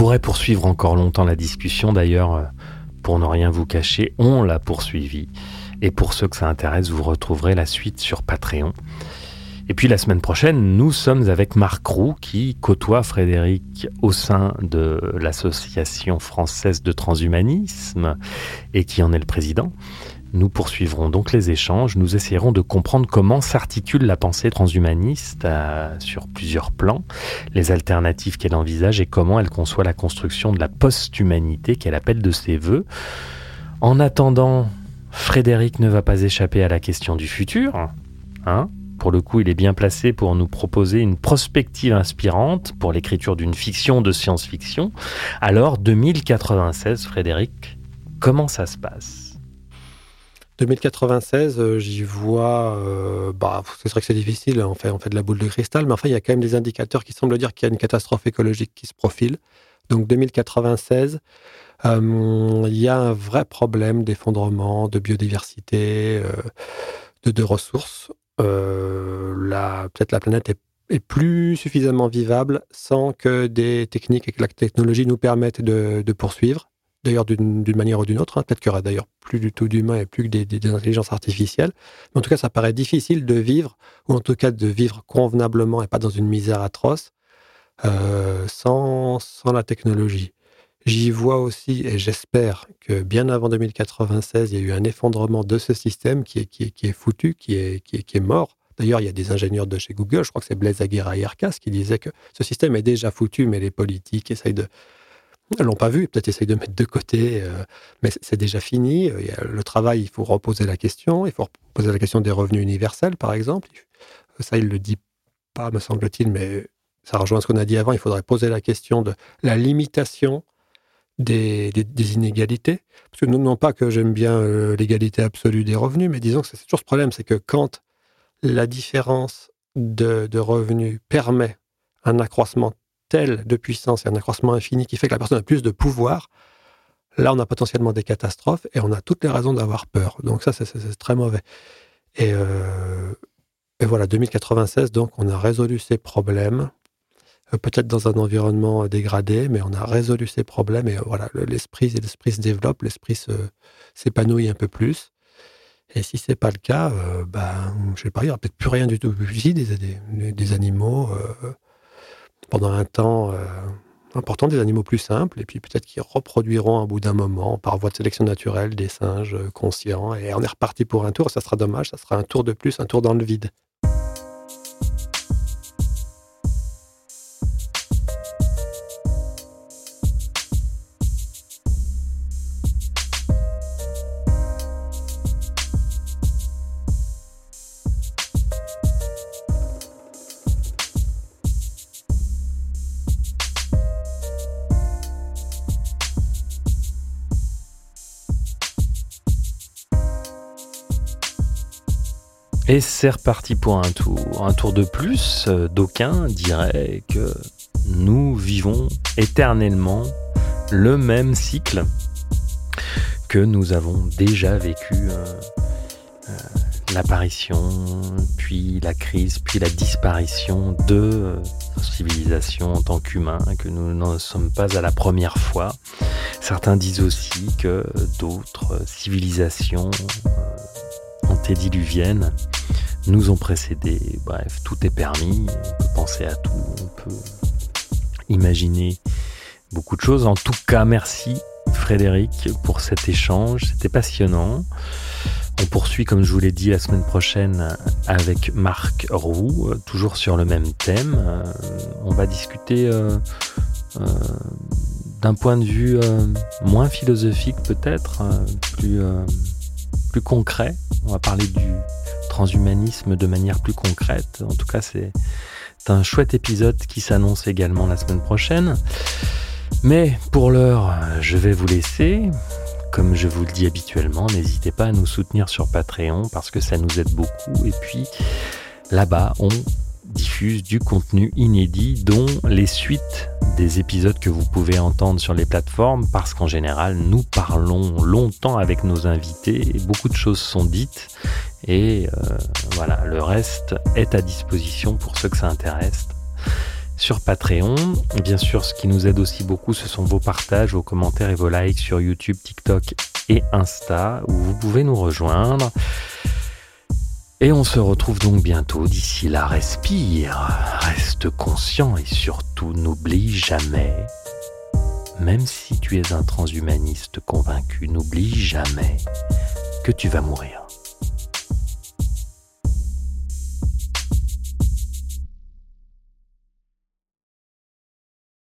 Pourrait poursuivre encore longtemps la discussion. D'ailleurs, euh, pour ne rien vous cacher, on l'a poursuivi. Et pour ceux que ça intéresse, vous retrouverez la suite sur Patreon. Et puis la semaine prochaine, nous sommes avec Marc Roux qui côtoie Frédéric au sein de l'Association française de transhumanisme et qui en est le président. Nous poursuivrons donc les échanges, nous essayerons de comprendre comment s'articule la pensée transhumaniste euh, sur plusieurs plans, les alternatives qu'elle envisage et comment elle conçoit la construction de la post-humanité qu'elle appelle de ses voeux. En attendant, Frédéric ne va pas échapper à la question du futur. Hein pour le coup, il est bien placé pour nous proposer une prospective inspirante pour l'écriture d'une fiction de science-fiction. Alors, 2096, Frédéric, comment ça se passe? 2096, euh, j'y vois. euh, bah, c'est vrai que c'est difficile. On fait, on fait de la boule de cristal, mais enfin, il y a quand même des indicateurs qui semblent dire qu'il y a une catastrophe écologique qui se profile. Donc 2096, euh, il y a un vrai problème d'effondrement, de biodiversité, de, ressources. Peut-être la planète est, plus suffisamment vivable sans que des techniques et que la technologie nous permettent de poursuivre. D'ailleurs, d'une manière ou d'une autre. hein. Peut-être qu'il y aura d'ailleurs plus du tout d'humains et plus que des, intelligences artificielles. Mais en tout cas, ça paraît difficile de vivre, ou en tout cas de vivre convenablement et pas dans une misère atroce, euh, sans, sans la technologie. J'y vois aussi, et j'espère que bien avant 2096, il y a eu un effondrement de ce système qui est, qui est, qui est foutu, qui est, qui est, qui est mort. D'ailleurs, il y a des ingénieurs de chez Google, je crois que c'est Blaise Aguirre Ayerkas, qui disait que ce système est déjà foutu, mais les politiques essayent de... Elles l'ont pas vu, peut-être essayent de mettre de côté, euh, mais c'est- déjà fini. Le travail, il faut reposer la question. Il faut reposer la question des revenus universels, par exemple. Ça, il le dit pas, me semble-t-il, mais ça rejoint ce qu'on a dit avant. Il faudrait poser la question de la limitation des inégalités. Parce que non, non pas que j'aime bien euh, l'égalité absolue des revenus, mais disons que c'est toujours ce problème, c'est que quand la différence de, de revenus permet un accroissement de puissance et un accroissement infini qui fait que la personne a plus de pouvoir, là, on a potentiellement des catastrophes et on a toutes les raisons d'avoir peur. Donc ça, c'est- très mauvais. Et, euh, voilà, 2096, donc on a résolu ces problèmes, euh, peut-être dans un environnement dégradé, mais on a résolu ces problèmes et euh, voilà, le- l'esprit se développe, l'esprit s'épanouit un peu plus. Et si c'est pas le cas, euh, ben, je sais pas, il n'y aura peut-être plus rien du tout. Si, des, des, animaux, pendant un temps important des animaux plus simples, et puis peut-être qu'ils reproduiront à bout d'un moment, par voie de sélection naturelle, des singes conscients, et on est reparti pour un tour, ça sera dommage, ça sera un tour de plus, un tour dans le vide. Et c'est reparti pour un tour. Un tour de plus, euh, d'aucuns diraient que nous vivons éternellement le même cycle que nous avons déjà vécu. Euh, euh, l'apparition, puis la crise, puis la disparition de civilisation en tant qu'humains, que nous n'en sommes pas à la première fois. Certains disent aussi que d'autres civilisations antédiluviennes nous ont précédés. Bref, tout est permis, on peut penser à tout, on peut imaginer beaucoup de choses. En tout cas, merci Frédéric pour cet échange, c'était passionnant. On poursuit, comme je vous l'ai dit, la semaine prochaine avec Marc Roux, toujours sur le même thème. Euh, on va discuter euh, euh, d'un point de vue moins philosophique peut-être, plus, plus concret. On va parler du transhumanisme de manière plus concrète. En tout cas, c'est un chouette épisode qui s'annonce également la semaine prochaine. Mais pour l'heure, je vais vous laisser. Comme je vous le dis habituellement, n'hésitez pas à nous soutenir sur Patreon parce que ça nous aide beaucoup. Et puis là-bas, on diffuse du contenu inédit, dont les suites des épisodes que vous pouvez entendre sur les plateformes, parce qu'en général, nous parlons longtemps avec nos invités, beaucoup de choses sont dites, et euh, voilà, le reste est à disposition pour ceux que ça intéresse sur Patreon. bien sûr, ce qui nous aide aussi beaucoup, ce sont vos partages, vos commentaires et vos likes sur YouTube, TikTok et Insta, où vous pouvez nous rejoindre. Et on se retrouve donc bientôt. D'ici là, respire, reste conscient et surtout n'oublie jamais, même si tu es un transhumaniste convaincu, n'oublie jamais que tu vas mourir.